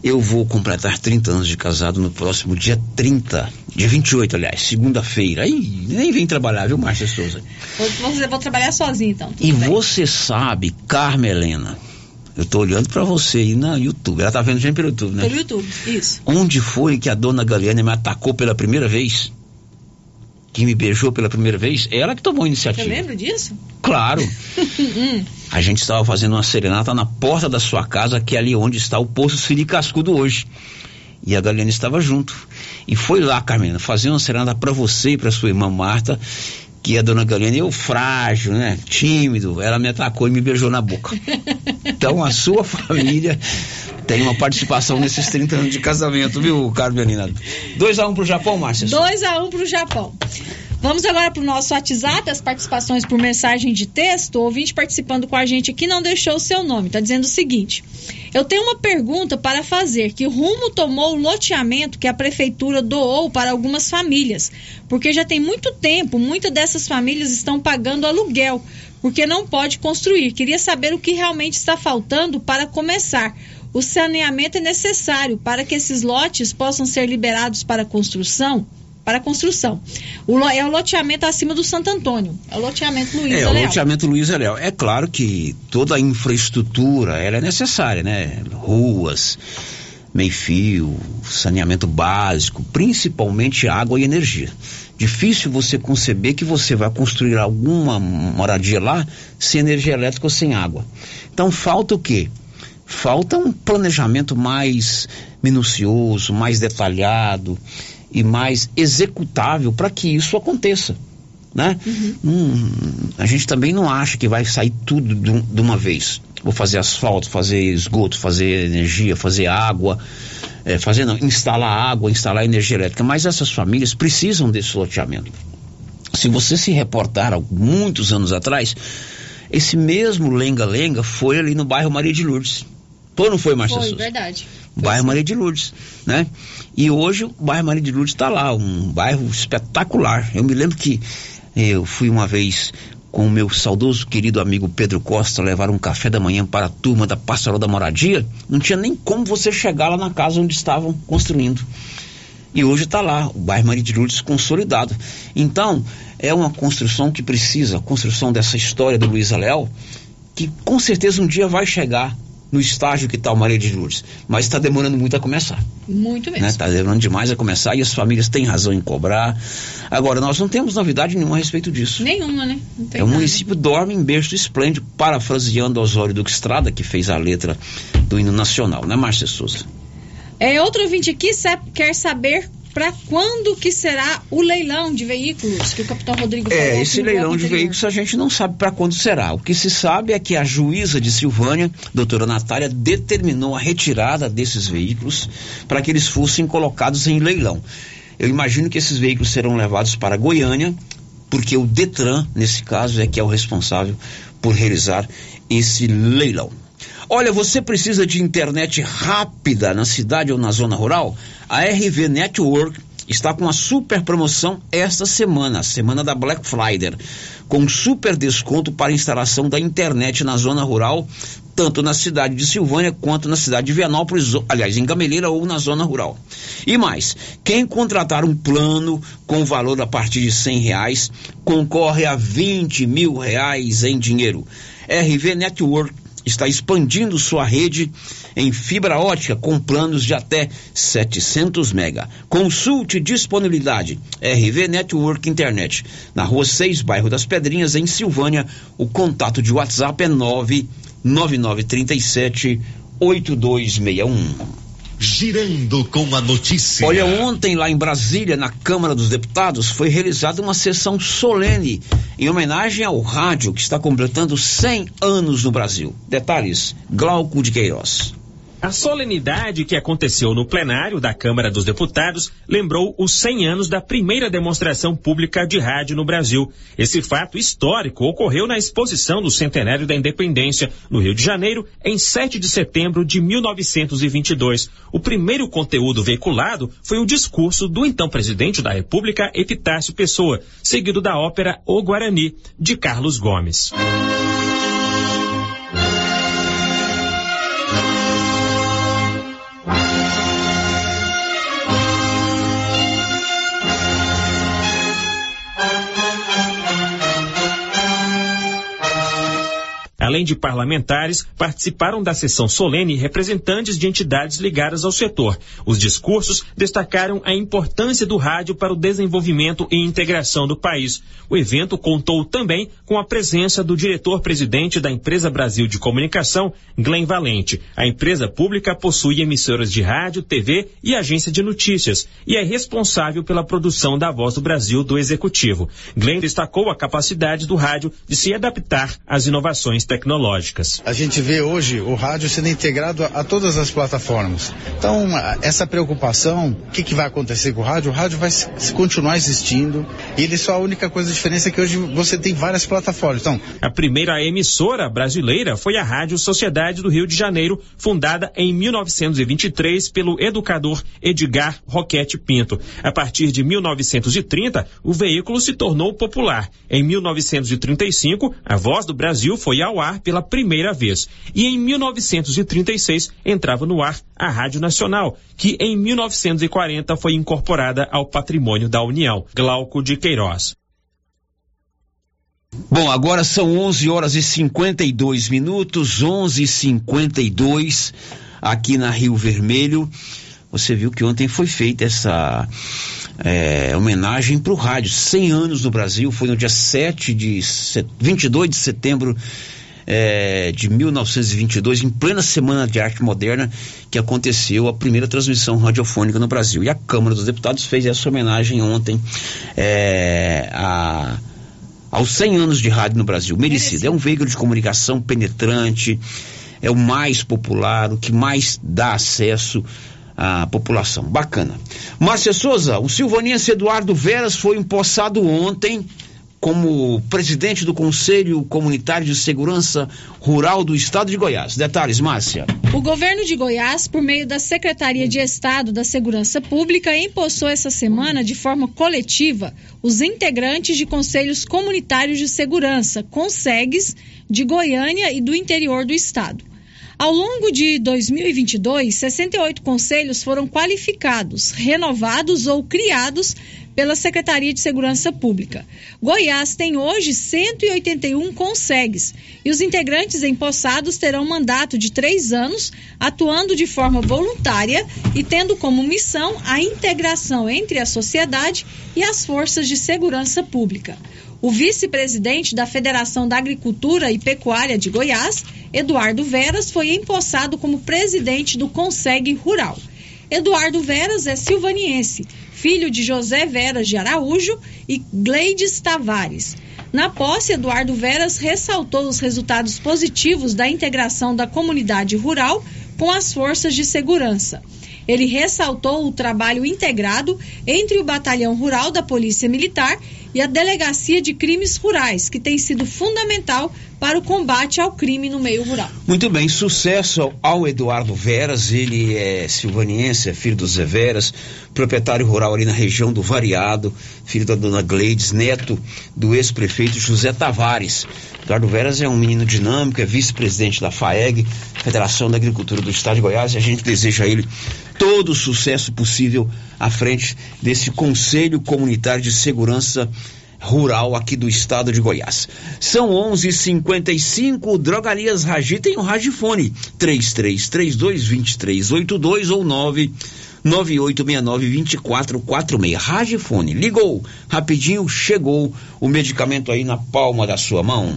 eu vou completar 30 anos de casado no próximo dia 30, dia 28, aliás, segunda-feira. Aí nem vem trabalhar, viu, Márcia Souza? Vou, vou, trabalhar sozinho então. E bem. você sabe, Carmelena, eu tô olhando pra você aí no YouTube. Ela tá vendo gente pelo YouTube, né? Pelo YouTube, isso. Onde foi que a dona Galiane me atacou pela primeira vez? Que me beijou pela primeira vez? Ela que tomou a Você iniciativa. lembra disso? Claro. Hum, A gente estava fazendo uma serenata na porta da sua casa, que é ali onde está o Poço Siri Cascudo hoje. E a Galiane estava junto. E foi lá, Carmena, fazer uma serenata para você e para sua irmã Marta, que a dona Galiane, eu frágil, né? Tímido, ela me atacou e me beijou na boca. Então a sua família tem uma participação nesses 30 anos de casamento, viu, Carmelina? 2x1 um pro Japão, Márcia? 2 a 1 um pro Japão. Vamos agora pro nosso WhatsApp, as participações por mensagem de texto. O ouvinte participando com a gente aqui não deixou o seu nome. Está dizendo o seguinte: Eu tenho uma pergunta para fazer. Que rumo tomou o loteamento que a prefeitura doou para algumas famílias? Porque já tem muito tempo, muitas dessas famílias estão pagando aluguel, porque não pode construir. Queria saber o que realmente está faltando para começar. O saneamento é necessário para que esses lotes possam ser liberados para construção. Para construção. O, é o loteamento acima do Santo Antônio. É o loteamento Luiz É, o Leal. loteamento Luiz Leal. É claro que toda a infraestrutura ela é necessária, né? Ruas, meio-fio, saneamento básico, principalmente água e energia. Difícil você conceber que você vai construir alguma moradia lá sem energia elétrica ou sem água. Então falta o quê? Falta um planejamento mais minucioso, mais detalhado e mais executável para que isso aconteça né? Hum, a gente também não acha que vai sair tudo de, um- de uma vez. Vou fazer asfalto, fazer esgoto, fazer energia, fazer água, é, fazer não, instalar água, instalar energia elétrica. Mas essas famílias precisam desse loteamento. Se você se reportar há muitos anos atrás, esse mesmo lenga-lenga foi ali no bairro Maria de Lourdes. Foi ou não foi, Márcia Foi, Souza? verdade. bairro Maria de Lourdes, né? E hoje o bairro Maria de Lourdes está lá, um bairro espetacular. Eu me lembro que eu fui uma vez com o meu saudoso querido amigo Pedro Costa levar um café da manhã para a turma da Pastoral da Moradia. Não tinha nem como você chegar lá na casa onde estavam construindo. E hoje está lá, o bairro Maria de Lourdes consolidado. Então, é uma construção que precisa, a construção dessa história do Luiz Leal, que com certeza um dia vai chegar no estágio que está o Maria de Lourdes, mas está demorando muito a começar. Muito mesmo. Está né? demorando demais a começar e as famílias têm razão em cobrar. Agora, nós não temos novidade nenhuma a respeito disso. Nenhuma, né? é, o município dorme em berço esplêndido, parafraseando Osório Duque Estrada, que fez a letra do hino nacional, né, Márcia Souza? É, outro ouvinte aqui quer saber para quando que será o leilão de veículos que o capitão Rodrigo é, falou? É, esse leilão de veículos a gente não sabe para quando será. O que se sabe é que a juíza de Silvânia, doutora Natália, determinou a retirada desses veículos para que eles fossem colocados em leilão. Eu imagino que esses veículos serão levados para Goiânia, porque o Detran, nesse caso, é que é o responsável por realizar esse leilão. Olha, você precisa de internet rápida na cidade ou na zona rural? A RV Network está com uma super promoção esta semana, semana da Black Friday, com super desconto para instalação da internet na zona rural, tanto na cidade de Silvânia quanto na cidade de Vianópolis, aliás, em Gameleira ou na zona rural. E mais, quem contratar um plano com valor a partir de cem reais concorre a 20 mil reais em dinheiro. RV Network está expandindo sua rede em fibra ótica com planos de até 700 mega. Consulte disponibilidade RV Network Internet. Na Rua 6, bairro das Pedrinhas, em Silvânia, o contato de WhatsApp é 99937 8261. Girando com a notícia. Olha, ontem lá em Brasília, na Câmara dos Deputados, foi realizada uma sessão solene em homenagem ao rádio que está completando 100 anos no Brasil. Detalhes, Glauco de Queiroz. A solenidade que aconteceu no plenário da Câmara dos Deputados lembrou os 100 anos da primeira demonstração pública de rádio no Brasil. Esse fato histórico ocorreu na exposição do Centenário da Independência, no Rio de Janeiro, em 7 de setembro de 1922. O primeiro conteúdo veiculado foi o discurso do então presidente da República, Epitácio Pessoa, seguido da ópera O Guarani, de Carlos Gomes. Além de parlamentares, participaram da sessão solene representantes de entidades ligadas ao setor. Os discursos destacaram a importância do rádio para o desenvolvimento e integração do país. O evento contou também com a presença do diretor-presidente da Empresa Brasil de Comunicação, Glenn Valente. A empresa pública possui emissoras de rádio, TV e agência de notícias e é responsável pela produção da Voz do Brasil do Executivo. Glenn destacou a capacidade do rádio de se adaptar às inovações tecnológicas. A gente vê hoje o rádio sendo integrado a, a todas as plataformas. Então, essa preocupação, o que, que, vai acontecer com o rádio? O rádio vai se, se continuar existindo e ele só a única coisa diferença é que hoje você tem várias plataformas. Então, a primeira emissora brasileira foi a Rádio Sociedade do Rio de Janeiro, fundada em 1923 pelo educador Edgar Roquete Pinto. A partir de 1930, o veículo se tornou popular. Em 1935, a Voz do Brasil foi ao ar pela primeira vez. E em 1936 entrava no ar a Rádio Nacional, que em 1940 foi incorporada ao patrimônio da União. Glauco de Queiroz. Bom, agora são 11 horas e 52 minutos, 11 e 52 aqui na Rio Vermelho. Você viu que ontem foi feita essa é, homenagem para o rádio. 100 anos no Brasil, foi no dia 7 de 22 de setembro é, de 1922, em plena Semana de Arte Moderna, que aconteceu a primeira transmissão radiofônica no Brasil. E a Câmara dos Deputados fez essa homenagem ontem é, a, aos 100 anos de rádio no Brasil. Merecido. É um veículo de comunicação penetrante, é o mais popular, o que mais dá acesso à população. Bacana. Márcia Souza, o silvanense Eduardo Veras foi empossado ontem como presidente do Conselho Comunitário de Segurança Rural do Estado de Goiás. Detalhes, Márcia. O governo de Goiás, por meio da Secretaria de Estado da Segurança Pública, empossou essa semana, de forma coletiva, os integrantes de conselhos comunitários de segurança, CONSEGs, de Goiânia e do interior do estado. Ao longo de 2022, 68 conselhos foram qualificados, renovados ou criados pela Secretaria de Segurança Pública. Goiás tem hoje 181 consegues e os integrantes empossados terão mandato de três anos, atuando de forma voluntária e tendo como missão a integração entre a sociedade e as forças de segurança pública. O vice-presidente da Federação da Agricultura e Pecuária de Goiás, Eduardo Veras, foi empossado como presidente do Conseg Rural. Eduardo Veras é silvaniense, filho de José Veras de Araújo e Gleides Tavares. Na posse, Eduardo Veras ressaltou os resultados positivos da integração da comunidade rural com as forças de segurança. Ele ressaltou o trabalho integrado entre o Batalhão Rural da Polícia Militar e a Delegacia de Crimes Rurais, que tem sido fundamental para o combate ao crime no meio rural. Muito bem, sucesso ao Eduardo Veras, ele é silvaniense, é filho do Zé Veras, proprietário rural ali na região do Variado, filho da dona Gleides, neto do ex-prefeito José Tavares. Eduardo Veras é um menino dinâmico, é vice-presidente da FAEG, Federação da Agricultura do Estado de Goiás, e a gente deseja a ele todo o sucesso possível à frente desse Conselho Comunitário de Segurança rural aqui do estado de Goiás. São 11:55. Drogarias Ragi tem o um Ragifone 33322382 ou 9 9869-2446. Ragifone. Ligou, rapidinho, chegou o medicamento aí na palma da sua mão.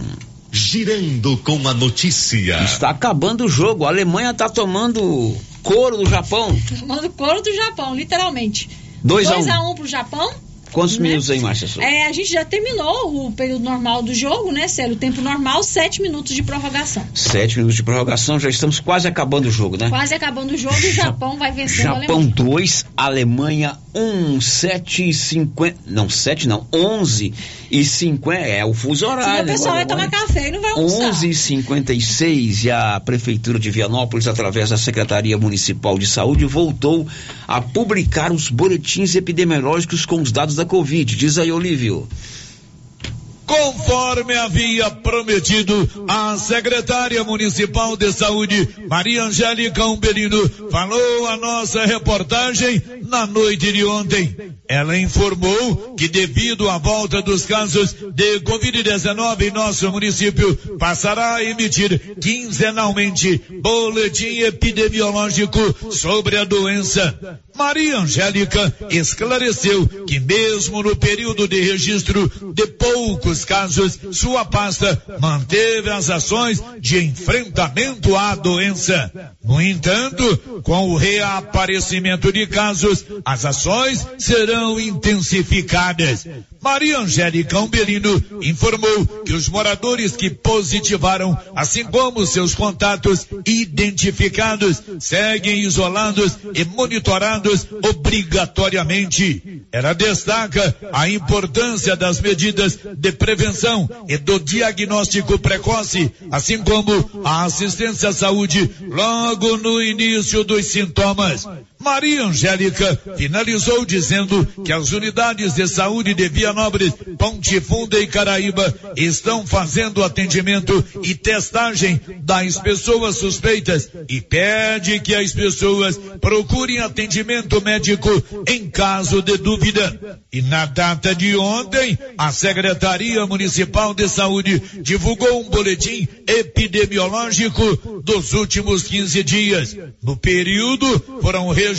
Girando com a notícia. Está acabando o jogo. A Alemanha está tomando couro do Japão. Tomando couro do Japão, literalmente. 2 a 1 um. um pro Japão. Quantos né? minutos aí, Márcia? É, a gente já terminou o período normal do jogo, né, Célio? O tempo normal, sete minutos de prorrogação. Sete minutos de prorrogação, já estamos quase acabando o jogo, né? Quase acabando o jogo e o Japão vai vencer Japão 2, Alemanha 1, um, 7 e 50. Não, 7 não, 11 e 50. É o fuso horário. Senão o pessoal vai tomar café e não vai almoçar. 11 e 56 e a Prefeitura de Vianópolis, através da Secretaria Municipal de Saúde, voltou a publicar os boletins epidemiológicos com os dados da Covid. Diz aí, Olívio. Conforme havia prometido, a secretária municipal de saúde, Maria Angélica Umbelino, falou a nossa reportagem na noite de ontem. Ela informou que devido à volta dos casos de Covid-19 em nosso município, passará a emitir quinzenalmente boletim epidemiológico sobre a doença. Maria Angélica esclareceu que mesmo no período de registro de poucos casos, sua pasta manteve as ações de enfrentamento à doença. No entanto, com o reaparecimento de casos, as ações serão intensificadas. Maria Angélica Umbelino informou que os moradores que positivaram, assim como seus contatos identificados, seguem isolados e monitorados obrigatoriamente. Ela destaca a importância das medidas de prevenção e do diagnóstico precoce, assim como a assistência à saúde logo no início dos sintomas. Maria Angélica finalizou dizendo que as unidades de saúde de Vianópolis, Ponte Funda e Caraíba estão fazendo atendimento e testagem das pessoas suspeitas e pede que as pessoas procurem atendimento médico em caso de dúvida. E na data de ontem, a Secretaria Municipal de Saúde divulgou um boletim epidemiológico dos últimos 15 dias. No período, foram registrados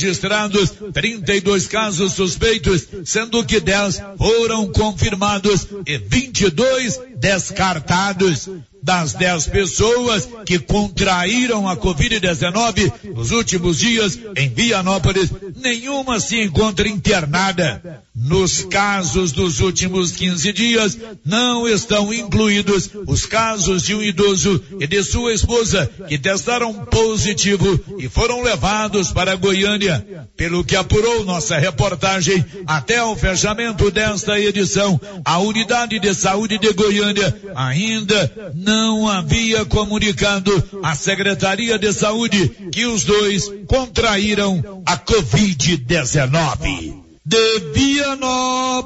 32 casos suspeitos, sendo que 10 foram confirmados e 22 descartados das 10 pessoas que contraíram a Covid-19 nos últimos dias em Vianópolis, nenhuma se encontra internada. Nos casos dos últimos 15 dias, não estão incluídos os casos de um idoso e de sua esposa que testaram positivo e foram levados para Goiânia. Pelo que apurou nossa reportagem, até o fechamento desta edição, a Unidade de Saúde de Goiânia ainda não havia comunicado à Secretaria de Saúde que os dois contraíram a Covid-19. De Vianópolis,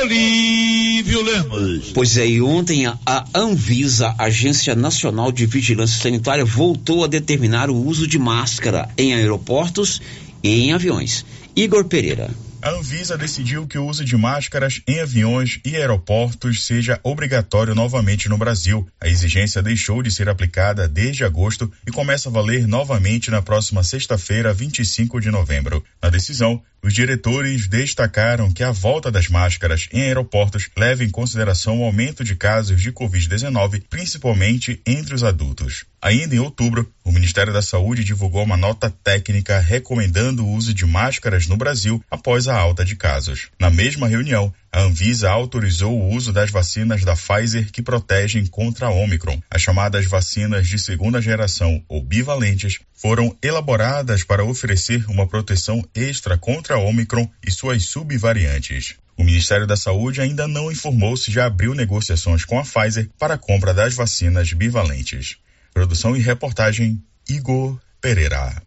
Olívio Lemos. Pois é, e ontem a, a Anvisa, Agência Nacional de Vigilância Sanitária, voltou a determinar o uso de máscara em aeroportos e em aviões. Igor Pereira. A Anvisa decidiu que o uso de máscaras em aviões e aeroportos seja obrigatório novamente no Brasil. A exigência deixou de ser aplicada desde agosto e começa a valer novamente na próxima sexta-feira, 25 de novembro. Na decisão, os diretores destacaram que a volta das máscaras em aeroportos leva em consideração o aumento de casos de Covid-19, principalmente entre os adultos. Ainda em outubro, o Ministério da Saúde divulgou uma nota técnica recomendando o uso de máscaras no Brasil após a alta de casos. Na mesma reunião, a Anvisa autorizou o uso das vacinas da Pfizer que protegem contra a Omicron. As chamadas vacinas de segunda geração ou bivalentes foram elaboradas para oferecer uma proteção extra contra a Omicron e suas subvariantes. O Ministério da Saúde ainda não informou se já abriu negociações com a Pfizer para a compra das vacinas bivalentes. Produção e reportagem Igor Pereira.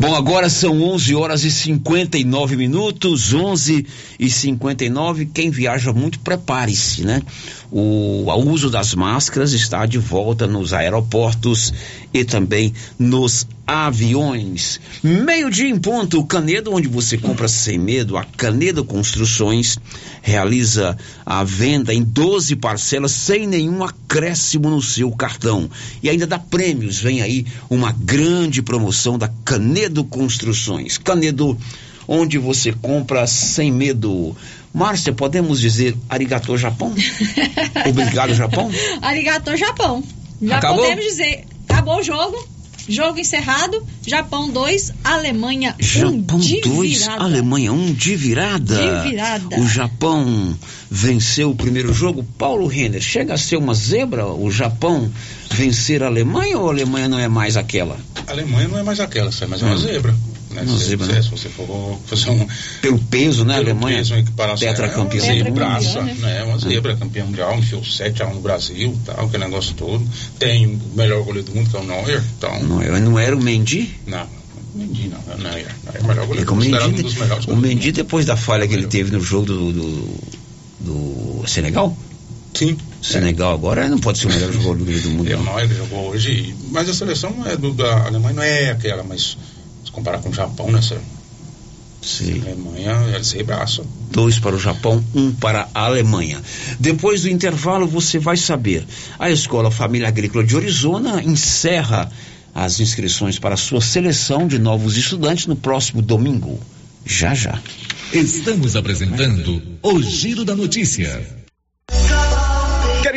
Bom, agora são 11 horas e 59 minutos, 11 e 59. Quem viaja muito, prepare-se, né? O, o uso das máscaras está de volta nos aeroportos e também nos aviões. Meio-dia em ponto, Canedo, onde você compra sem medo, a Canedo Construções realiza a venda em 12 parcelas sem nenhum acréscimo no seu cartão. E ainda dá prêmios. Vem aí uma grande promoção da Canedo Construções. Canedo, onde você compra sem medo. Márcia, podemos dizer arigato Japão? Obrigado, Japão? Arigato Japão. Já Acabou? podemos dizer, acabou o jogo. Jogo encerrado, Japão 2, Alemanha 1 um Japão de 2, virada. Alemanha 1 um, de virada. De virada. O Japão venceu o primeiro jogo. Paulo Renner, chega a ser uma zebra o Japão vencer a Alemanha ou a Alemanha não é mais aquela? A Alemanha não é mais aquela, mas é uma Hum. zebra. Né? Uma se, se- né? se você for fazer um. Pelo peso, né, pelo Alemanha? peso, uma equiparação, Tetracampeã. É uma zebraça, Tetracampeã, né? Uma zebra, campeão mundial, enfiou 7x1 no Brasil, tal, aquele negócio todo. Tem o melhor goleiro do mundo, que é o Neuer. Então, Não, era- não era o Mendy? não, Mendy não, é o Neuer. Neuer é o melhor É goleiro, que o Mendy, um o. Mendy, depois da falha que ele teve no jogo do, do, do Senegal? Sim. Senegal agora ele não pode ser o melhor jogador do mundo. É não. Neuer que jogou hoje, mas a seleção não é do, da Alemanha não é aquela, mas comparar com o Japão, né, Sérgio? Sim. A Alemanha é zebraça. Dois para o Japão, um para a Alemanha. Depois do intervalo, você vai saber. A Escola Família Agrícola de Arizona encerra as inscrições para a sua seleção de novos estudantes no próximo domingo. Já, já. Estamos apresentando o Giro da Notícia.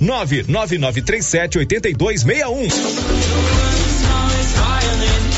99937 8261.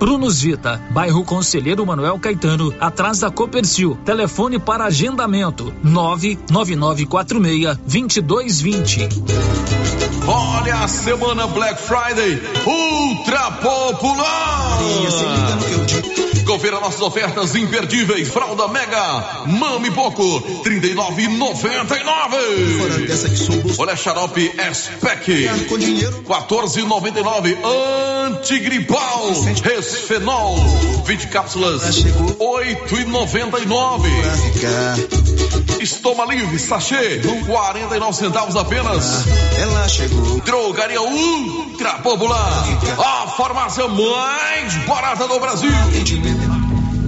Brunos Vita, bairro Conselheiro Manuel Caetano, atrás da Copercil. Telefone para agendamento: 99946 2220. Olha a semana Black Friday Ultra Popular. Confira nossas ofertas imperdíveis. Fralda Mega, Mami Poco, 39,99. Olha xarope Spec, 14,99. Antigripal, Resfenol, 20 cápsulas, 8,99. Estoma livre, sachê, 49 centavos apenas. Ela chegou. Drogaria Ultra Popular, a farmácia mais barata do Brasil.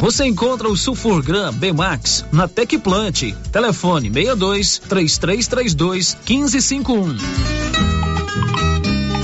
Você encontra o Sulfurgram Bmax na Tecplant. Telefone 62 3332 1551.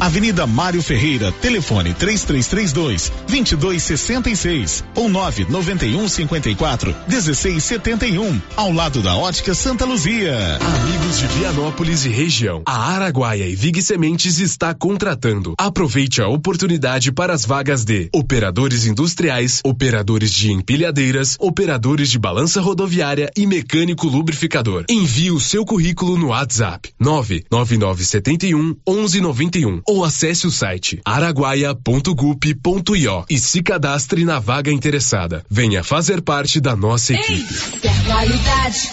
Avenida Mário Ferreira, telefone 3332 2266 ou 991 54 1671, ao lado da Ótica Santa Luzia. Amigos de Vianópolis e região, a Araguaia e Vig Sementes está contratando. Aproveite a oportunidade para as vagas de operadores industriais, operadores de empilhadeiras, operadores de balança rodoviária e mecânico lubrificador. Envie o seu currículo no WhatsApp 99971 1191 ou acesse o site araguaia.gup.io e se cadastre na vaga interessada. Venha fazer parte da nossa equipe. Quer qualidade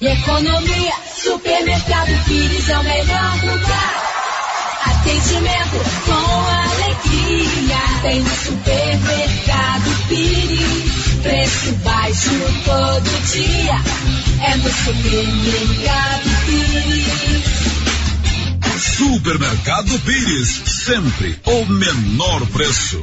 e economia? Supermercado Pires é o melhor lugar. Atendimento com alegria. Tem no supermercado Pires. Preço baixo todo dia. É no supermercado Pires. Supermercado Pires, sempre o menor preço.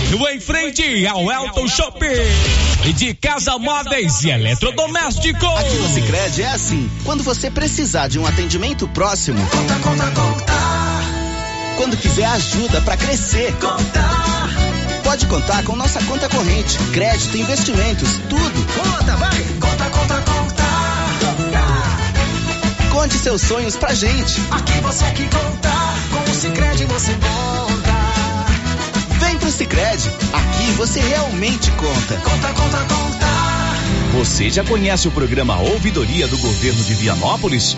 em frente ao Elton Shopping. De casa móveis e eletrodomésticos. Aqui no Sicredi é assim, quando você precisar de um atendimento próximo, conta, conta, conta. Quando quiser ajuda para crescer, conta. Pode contar com nossa conta corrente, crédito, investimentos, tudo. Conta, vai. Conta, conta, conta. Conte seus sonhos pra gente. Aqui você que conta, com o Sicredi você conta. Vem pro Sicredi, aqui você realmente conta. Conta, conta, conta. Você já conhece o programa Ouvidoria do Governo de Vianópolis?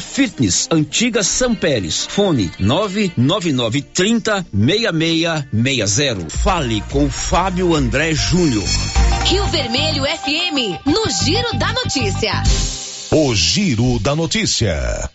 Fitness, Antiga São Pérez. Fone 99930 6660. Fale com Fábio André Júnior. Rio Vermelho FM, no Giro da Notícia. O Giro da Notícia.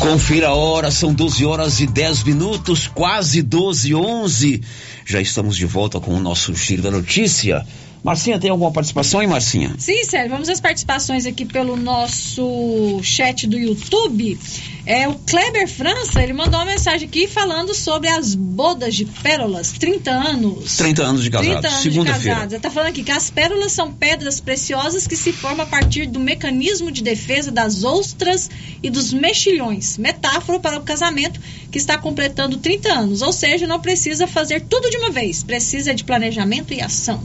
Confira a hora, são 12 horas e 10 minutos, quase 12 e 11. Já estamos de volta com o nosso Giro da Notícia. Marcinha, tem alguma participação aí, Marcinha? Sim, Sérgio, vamos às participações aqui pelo nosso chat do YouTube. É, o Kleber França, ele mandou uma mensagem aqui falando sobre as bodas de pérolas, 30 anos. 30 anos de casados, 30 anos de segunda-feira. Ele tá falando aqui que as pérolas são pedras preciosas que se formam a partir do mecanismo de defesa das ostras e dos mexilhões. Metáfora para o casamento que está completando 30 anos. Ou seja, não precisa fazer tudo de uma vez. Precisa de planejamento e ação.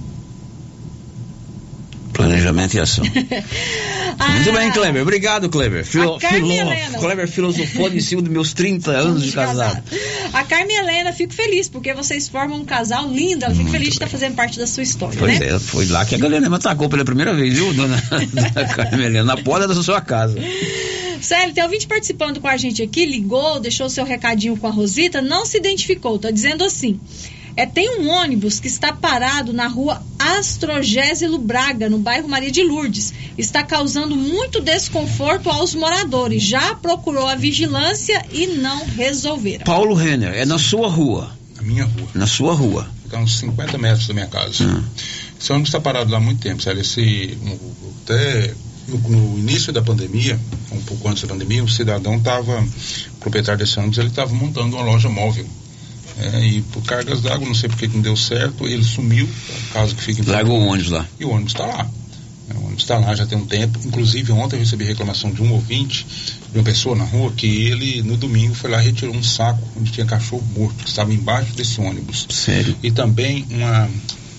Planejamento e ação. Muito bem, Kleber. Obrigado, Kleber. Filo, Helena. Kleber filosofou em cima dos meus 30 anos de casado. A Carmen Helena, fico feliz porque vocês formam um casal lindo. Ela fica feliz de estar fazendo parte da sua história, Pois né? é, foi lá que a galera me atacou pela primeira vez, viu, dona, dona Carmen Helena? Na porta da sua casa. Célio, tem ouvinte participando com a gente aqui, ligou, deixou seu recadinho com a Rosita, não se identificou, tá dizendo assim. É, tem um ônibus que está parado na rua Astrogésilo Braga, no bairro Maria de Lourdes. Está causando muito desconforto aos moradores. Já procurou a vigilância e não resolveram. Paulo Renner, é na sua rua. Na minha rua. Na sua rua. Fica uns 50 metros da minha casa. Hum. Esse ônibus está parado lá há muito tempo, sério. Esse, até no, no início da pandemia, um pouco antes da pandemia, o cidadão estava, o proprietário desse ônibus, ele estava montando uma loja móvel. É, e por cargas d'água, não sei porque que não deu certo, ele sumiu, caso que fique em Largou o ônibus lá. E o ônibus está lá. É, O ônibus está lá já tem um tempo. Inclusive, ontem eu recebi reclamação de um ouvinte, de uma pessoa na rua, que ele, no domingo, foi lá e retirou um saco onde tinha cachorro morto, que estava embaixo desse ônibus. Sério? E também uma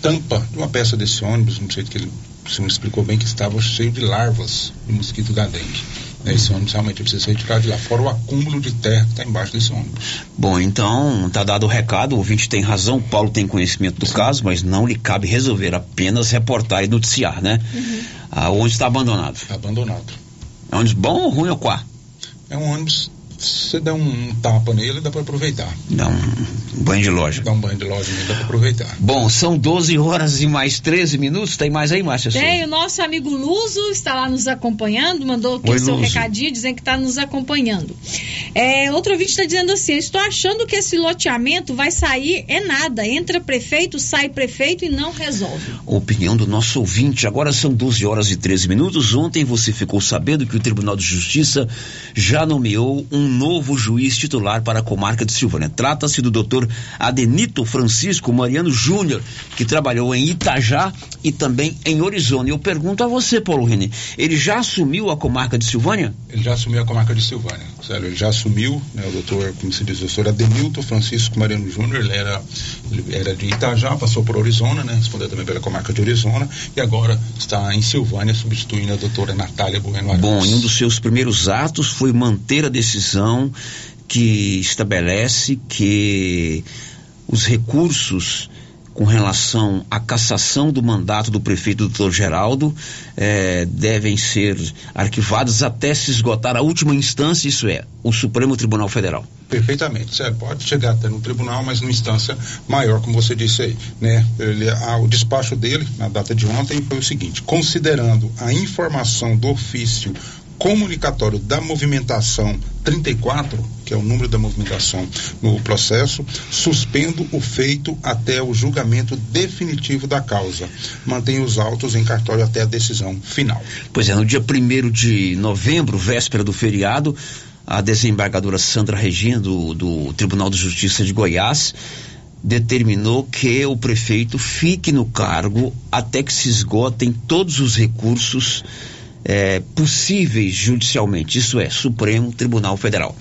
tampa de uma peça desse ônibus, não sei que ele se me explicou bem, que estava cheio de larvas de mosquito da dengue. Esse ônibus realmente precisa ser retirado de lá, fora o acúmulo de terra que está embaixo desse ônibus. Bom, então, tá dado o recado, o ouvinte tem razão, o Paulo tem conhecimento do caso, mas não lhe cabe resolver, apenas reportar e noticiar, né? Ah, onde está abandonado? Abandonado. É um ônibus bom ou ruim ou quá? É um ônibus você dá um tapa nele, dá para aproveitar. Dá um banho de loja. Dá um banho de loja dá para aproveitar. Bom, são 12 horas e mais 13 minutos. Tem mais aí, Márcia? Tem, o nosso amigo Luso está lá nos acompanhando, mandou aqui Oi, o seu Luso. recadinho dizendo que está nos acompanhando. É, outro ouvinte está dizendo assim: estou achando que esse loteamento vai sair é nada. Entra prefeito, sai prefeito e não resolve. Opinião do nosso ouvinte. Agora são 12 horas e 13 minutos. Ontem você ficou sabendo que o Tribunal de Justiça já nomeou um novo juiz titular para a comarca de Silvânia. Trata-se do doutor Adenito Francisco Mariano Júnior, que trabalhou em Itajá e também em Orizona. Eu pergunto a você, Paulo René, ele já assumiu a comarca de Silvânia? Ele já assumiu a comarca de Silvânia, sério, ele já assumiu, né, o doutor, como se diz, o doutor Adenilton Francisco Mariano Júnior, ele era, ele era de Itajá, passou por Orizona, né, respondeu também pela comarca de Orizona, e agora está em Silvânia, substituindo a doutora Natália Bueno Araújo. Bom, e um dos seus primeiros atos foi manter a decisão que estabelece que os recursos com relação à cassação do mandato do prefeito doutor Geraldo eh, devem ser arquivados até se esgotar a última instância, isso é, o Supremo Tribunal Federal. Perfeitamente, certo. Pode chegar até no tribunal, mas numa instância maior, como você disse aí, né? Ele, o despacho dele, na data de ontem, foi o seguinte: considerando a informação do ofício comunicatório da movimentação 34, que é o número da movimentação no processo, suspendo o feito até o julgamento definitivo da causa. Mantém os autos em cartório até a decisão final. Pois é, no dia 1 de novembro, véspera do feriado, a desembargadora Sandra Regina, do, do Tribunal de Justiça de Goiás, determinou que o prefeito fique no cargo até que se esgotem todos os recursos eh, possíveis judicialmente, isso é, Supremo Tribunal Federal.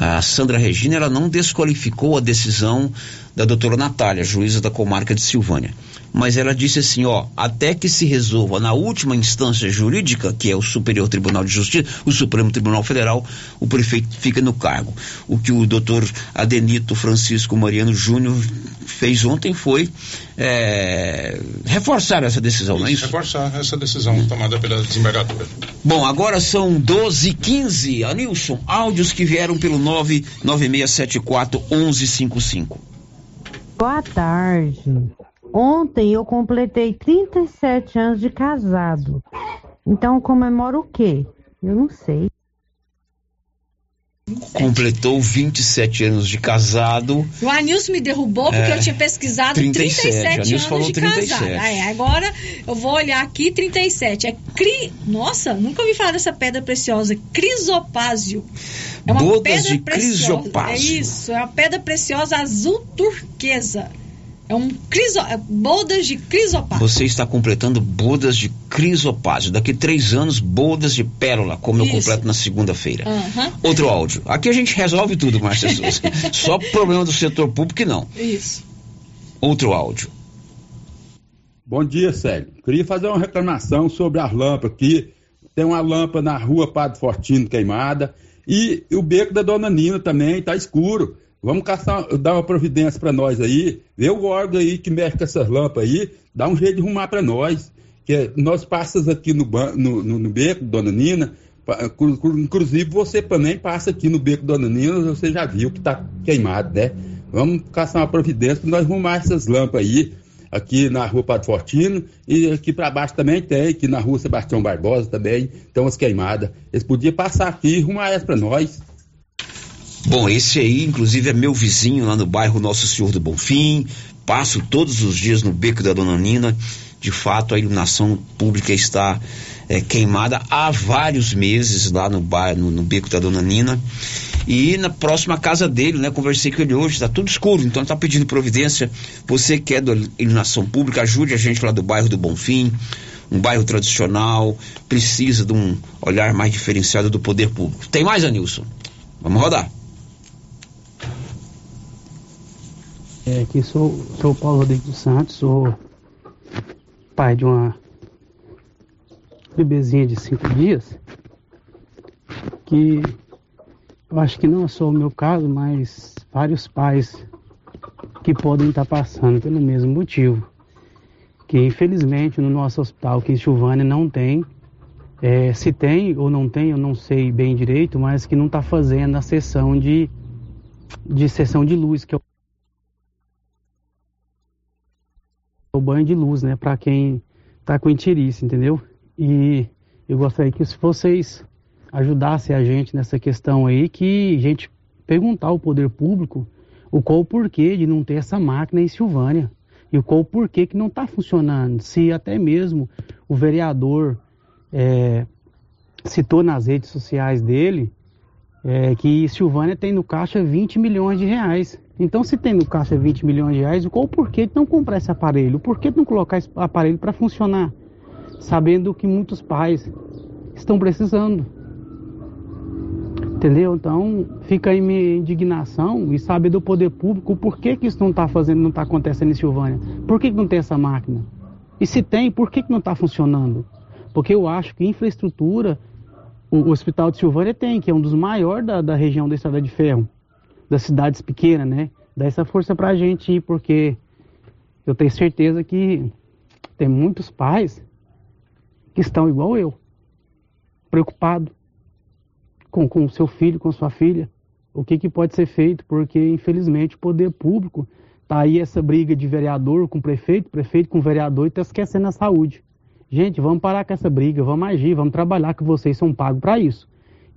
A Sandra Regina ela não desqualificou a decisão da doutora Natália, juíza da comarca de Silvânia. Mas ela disse assim, ó, até que se resolva na última instância jurídica, que é o Superior Tribunal de Justiça, o Supremo Tribunal Federal, o prefeito fica no cargo. O que o doutor Adenito Francisco Mariano Júnior fez ontem foi é, reforçar essa decisão, não é isso? Reforçar essa decisão tomada pela desembargadora. Bom, agora são 12 h 15 Anilson, áudios que vieram pelo 99674 1155. Boa tarde. Ontem eu completei 37 anos de casado. Então comemoro o quê? Eu não sei. Completou 27 anos de casado. O Anilson me derrubou porque É, eu tinha pesquisado 37, 37, Anilson anos falou de 37. casado. É, agora eu vou olhar aqui 37. É cri... Nossa, nunca ouvi falar dessa pedra preciosa. Crisopásio. É uma Bodas pedra de preciosa. crisopásio. É isso, é uma pedra preciosa azul turquesa. É um criso... é bodas de crisopásio. Você está completando bodas de crisopásio. Daqui três anos, bodas de pérola, como eu Isso. completo na segunda-feira. Aham. Outro áudio. Aqui a gente resolve tudo, Márcia Souza. Só problema do setor público, não. Isso. Outro áudio. Bom dia, Célio. Queria fazer uma reclamação sobre as lâmpadas aqui. Tem uma lâmpada na rua Padre Fortino queimada e o beco da Dona Nina também está escuro. Vamos caçar, dar uma providência para nós aí. Vê o órgão aí que mexe com essas lâmpadas aí, dá um jeito de arrumar para nós. Que nós passamos aqui no, no, no, no beco, Dona Nina. Inclusive você também passa aqui no beco Dona Nina, você já viu que está queimado, né? Vamos caçar uma providência para nós arrumar essas lâmpadas aí aqui na rua Padre Fortino e aqui para baixo também tem, aqui na rua Sebastião Barbosa também, tem umas queimadas. Eles podiam passar aqui e arrumar essa para nós. Bom, esse aí, inclusive, é meu vizinho lá no bairro Nosso Senhor do Bonfim. Passo todos os dias no beco da Dona Nina. De fato, a iluminação pública está eh, queimada há vários meses lá no bairro, no, no beco da Dona Nina. E na próxima casa dele, né? Conversei com ele hoje, está tudo escuro, então está pedindo providência. Você que é da iluminação pública, ajude a gente lá do bairro do Bonfim, um bairro tradicional, precisa de um olhar mais diferenciado do poder público. Tem mais, Anilson? Vamos rodar. É, que sou, sou Paulo Rodrigues Santos, sou pai de uma bebezinha de cinco dias, que eu acho que não é só o meu caso, mas vários pais que podem estar passando pelo mesmo motivo. Que infelizmente no nosso hospital aqui em Silvânia não tem É, se tem ou não tem, eu não sei bem direito, mas que não está fazendo a sessão de, de sessão de luz, que é o banho de luz, né, para quem está com entirice, entendeu? E eu gostaria que se vocês ajudassem a gente nessa questão aí, que a gente perguntar ao poder público o qual o porquê de não ter essa máquina em Silvânia e o qual o porquê que não está funcionando. Se até mesmo o vereador é, citou nas redes sociais dele é, que Silvânia tem no caixa 20 milhões de reais. Então, se tem no caixa 20 milhões de reais, qual o porquê de não comprar esse aparelho? Por que não colocar esse aparelho para funcionar? Sabendo que muitos pais estão precisando. Entendeu? Então, fica aí minha indignação e saber do poder público por que, que isso não está fazendo, não está acontecendo em Silvânia. Por que, que não tem essa máquina? E se tem, por que, que não está funcionando? Porque eu acho que infraestrutura o, Hospital de Silvânia tem, que é um dos maiores da, da região da Estrada de Ferro, das cidades pequenas, né? Dá essa força pra gente ir, porque eu tenho certeza que tem muitos pais que estão igual eu, preocupados com o seu filho, com sua filha. O que, que pode ser feito? Porque, infelizmente, o poder público tá aí essa briga de vereador com prefeito, prefeito com vereador e tá esquecendo a saúde. Gente, vamos parar com essa briga, vamos agir, vamos trabalhar, que vocês são pagos para isso.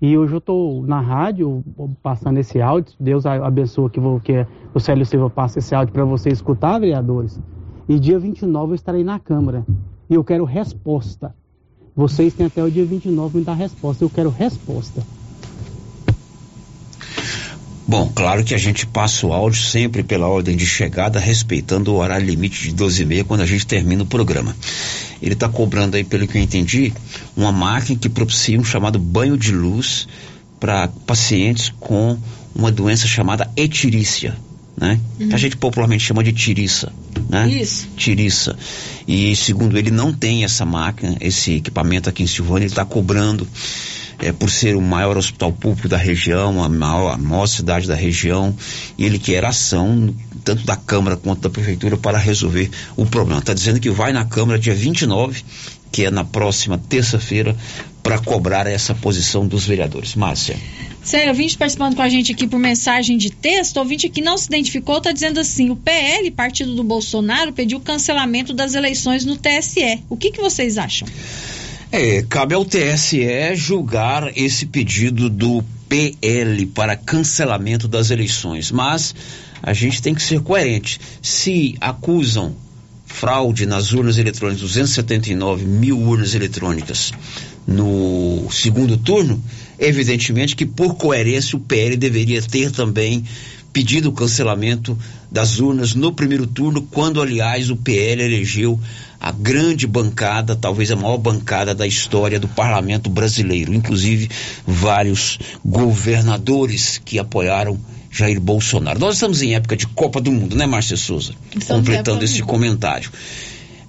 E hoje eu estou na rádio passando esse áudio. Deus abençoe que, vou, que o Célio Silva passe esse áudio para vocês escutar, vereadores. E dia 29 eu estarei na Câmara. E eu quero resposta. Vocês têm até o dia 29 me dar resposta. Eu quero resposta. Bom, claro que a gente passa o áudio sempre pela ordem de chegada, respeitando o horário limite de 12 e meia quando a gente termina o programa. Ele está cobrando aí, pelo que eu entendi, uma máquina que propicia um chamado banho de luz para pacientes com uma doença chamada etirícia, né? Uhum. Que a gente popularmente chama de tiriça, né? Isso. Tiriça. E segundo ele, não tem essa máquina, esse equipamento aqui em Silvânia, ele está cobrando é, por ser o maior hospital público da região, a maior, a maior cidade da região, e ele quer ação tanto da Câmara quanto da Prefeitura para resolver o problema. Está dizendo que vai na Câmara dia 29, que é na próxima terça-feira, para cobrar essa posição dos vereadores. Márcia. Sério, ouvinte participando com a gente aqui por mensagem de texto, ouvinte que não se identificou, está dizendo assim: o PL, partido do Bolsonaro, pediu cancelamento das eleições no TSE. O que, que vocês acham? É, cabe ao TSE julgar esse pedido do PL para cancelamento das eleições, mas a gente tem que ser coerente. Se acusam fraude nas urnas eletrônicas, 279 mil urnas eletrônicas no segundo turno, evidentemente que por coerência o PL deveria ter também pedido o cancelamento das urnas no primeiro turno, quando aliás o PL elegeu a grande bancada, talvez a maior bancada da história do parlamento brasileiro, inclusive vários governadores que apoiaram Jair Bolsonaro. Nós estamos em época de Copa do Mundo, né, Márcia Souza? Estamos Completando esse comentário.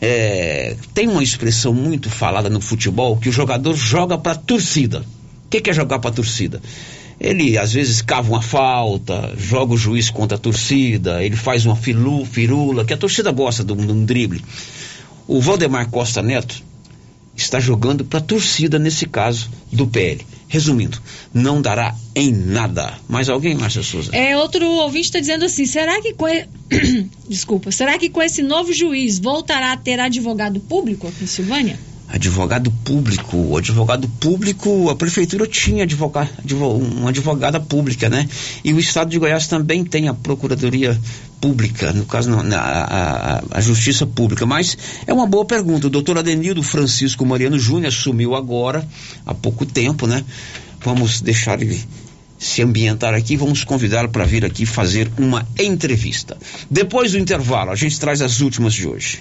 É, tem uma expressão muito falada no futebol que o jogador joga para torcida. O que, que é jogar para torcida? Ele às vezes cava uma falta, joga o juiz contra a torcida, ele faz uma filu, firula, que a torcida gosta de um, de um drible. O Valdemar Costa Neto está jogando para a torcida nesse caso do PL. Resumindo, não dará em nada. Mais alguém, Márcia Souza? É, outro ouvinte está dizendo assim: será que com. Desculpa, será que com esse novo juiz voltará a ter advogado público aqui em Silvânia? Advogado público. O advogado público, a prefeitura tinha advogado, uma advogada pública, né? E o estado de Goiás também tem a procuradoria pública, no caso a, a, a, justiça pública. Mas é uma boa pergunta. O doutor Adenildo Francisco Mariano Júnior assumiu agora, há pouco tempo, né? Vamos deixar ele se ambientar aqui, vamos convidá-lo para vir aqui fazer uma entrevista. Depois do intervalo, a gente traz as últimas de hoje.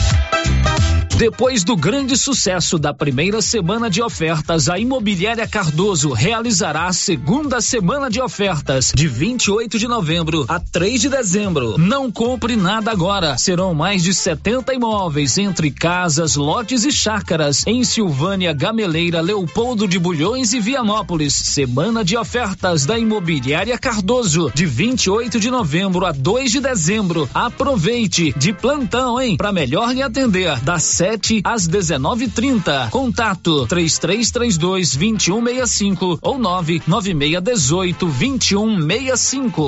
Depois do grande sucesso da primeira semana de ofertas, a Imobiliária Cardoso realizará a segunda semana de ofertas, de 28 de novembro a 3 de dezembro. Não compre nada agora. Serão mais de 70 imóveis entre casas, lotes e chácaras em Silvânia, Gameleira, Leopoldo de Bulhões e Vianópolis. Semana de ofertas da Imobiliária Cardoso, de 28 de novembro a 2 de dezembro. Aproveite de plantão, hein? Para melhor lhe atender, das 7 às 19:30. Contato 3332 2165 ou 99618 2165.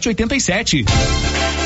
3787.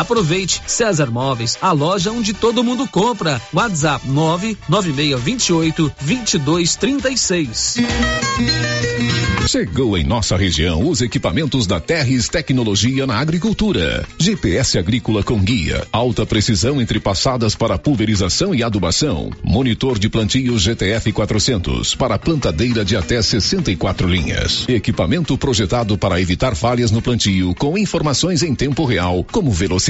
Aproveite César Móveis, a loja onde todo mundo compra. WhatsApp 99628 2236. Chegou em nossa região os equipamentos da Terres Tecnologia na Agricultura. GPS agrícola com guia, alta precisão entre passadas para pulverização e adubação. Monitor de plantio GTF 400 para plantadeira de até 64 linhas. Equipamento projetado para evitar falhas no plantio com informações em tempo real, como velocidade,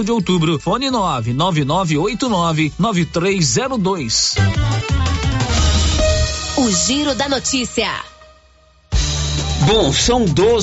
de outubro. Fone 99989 9302. O Giro da Notícia. Bom, são 12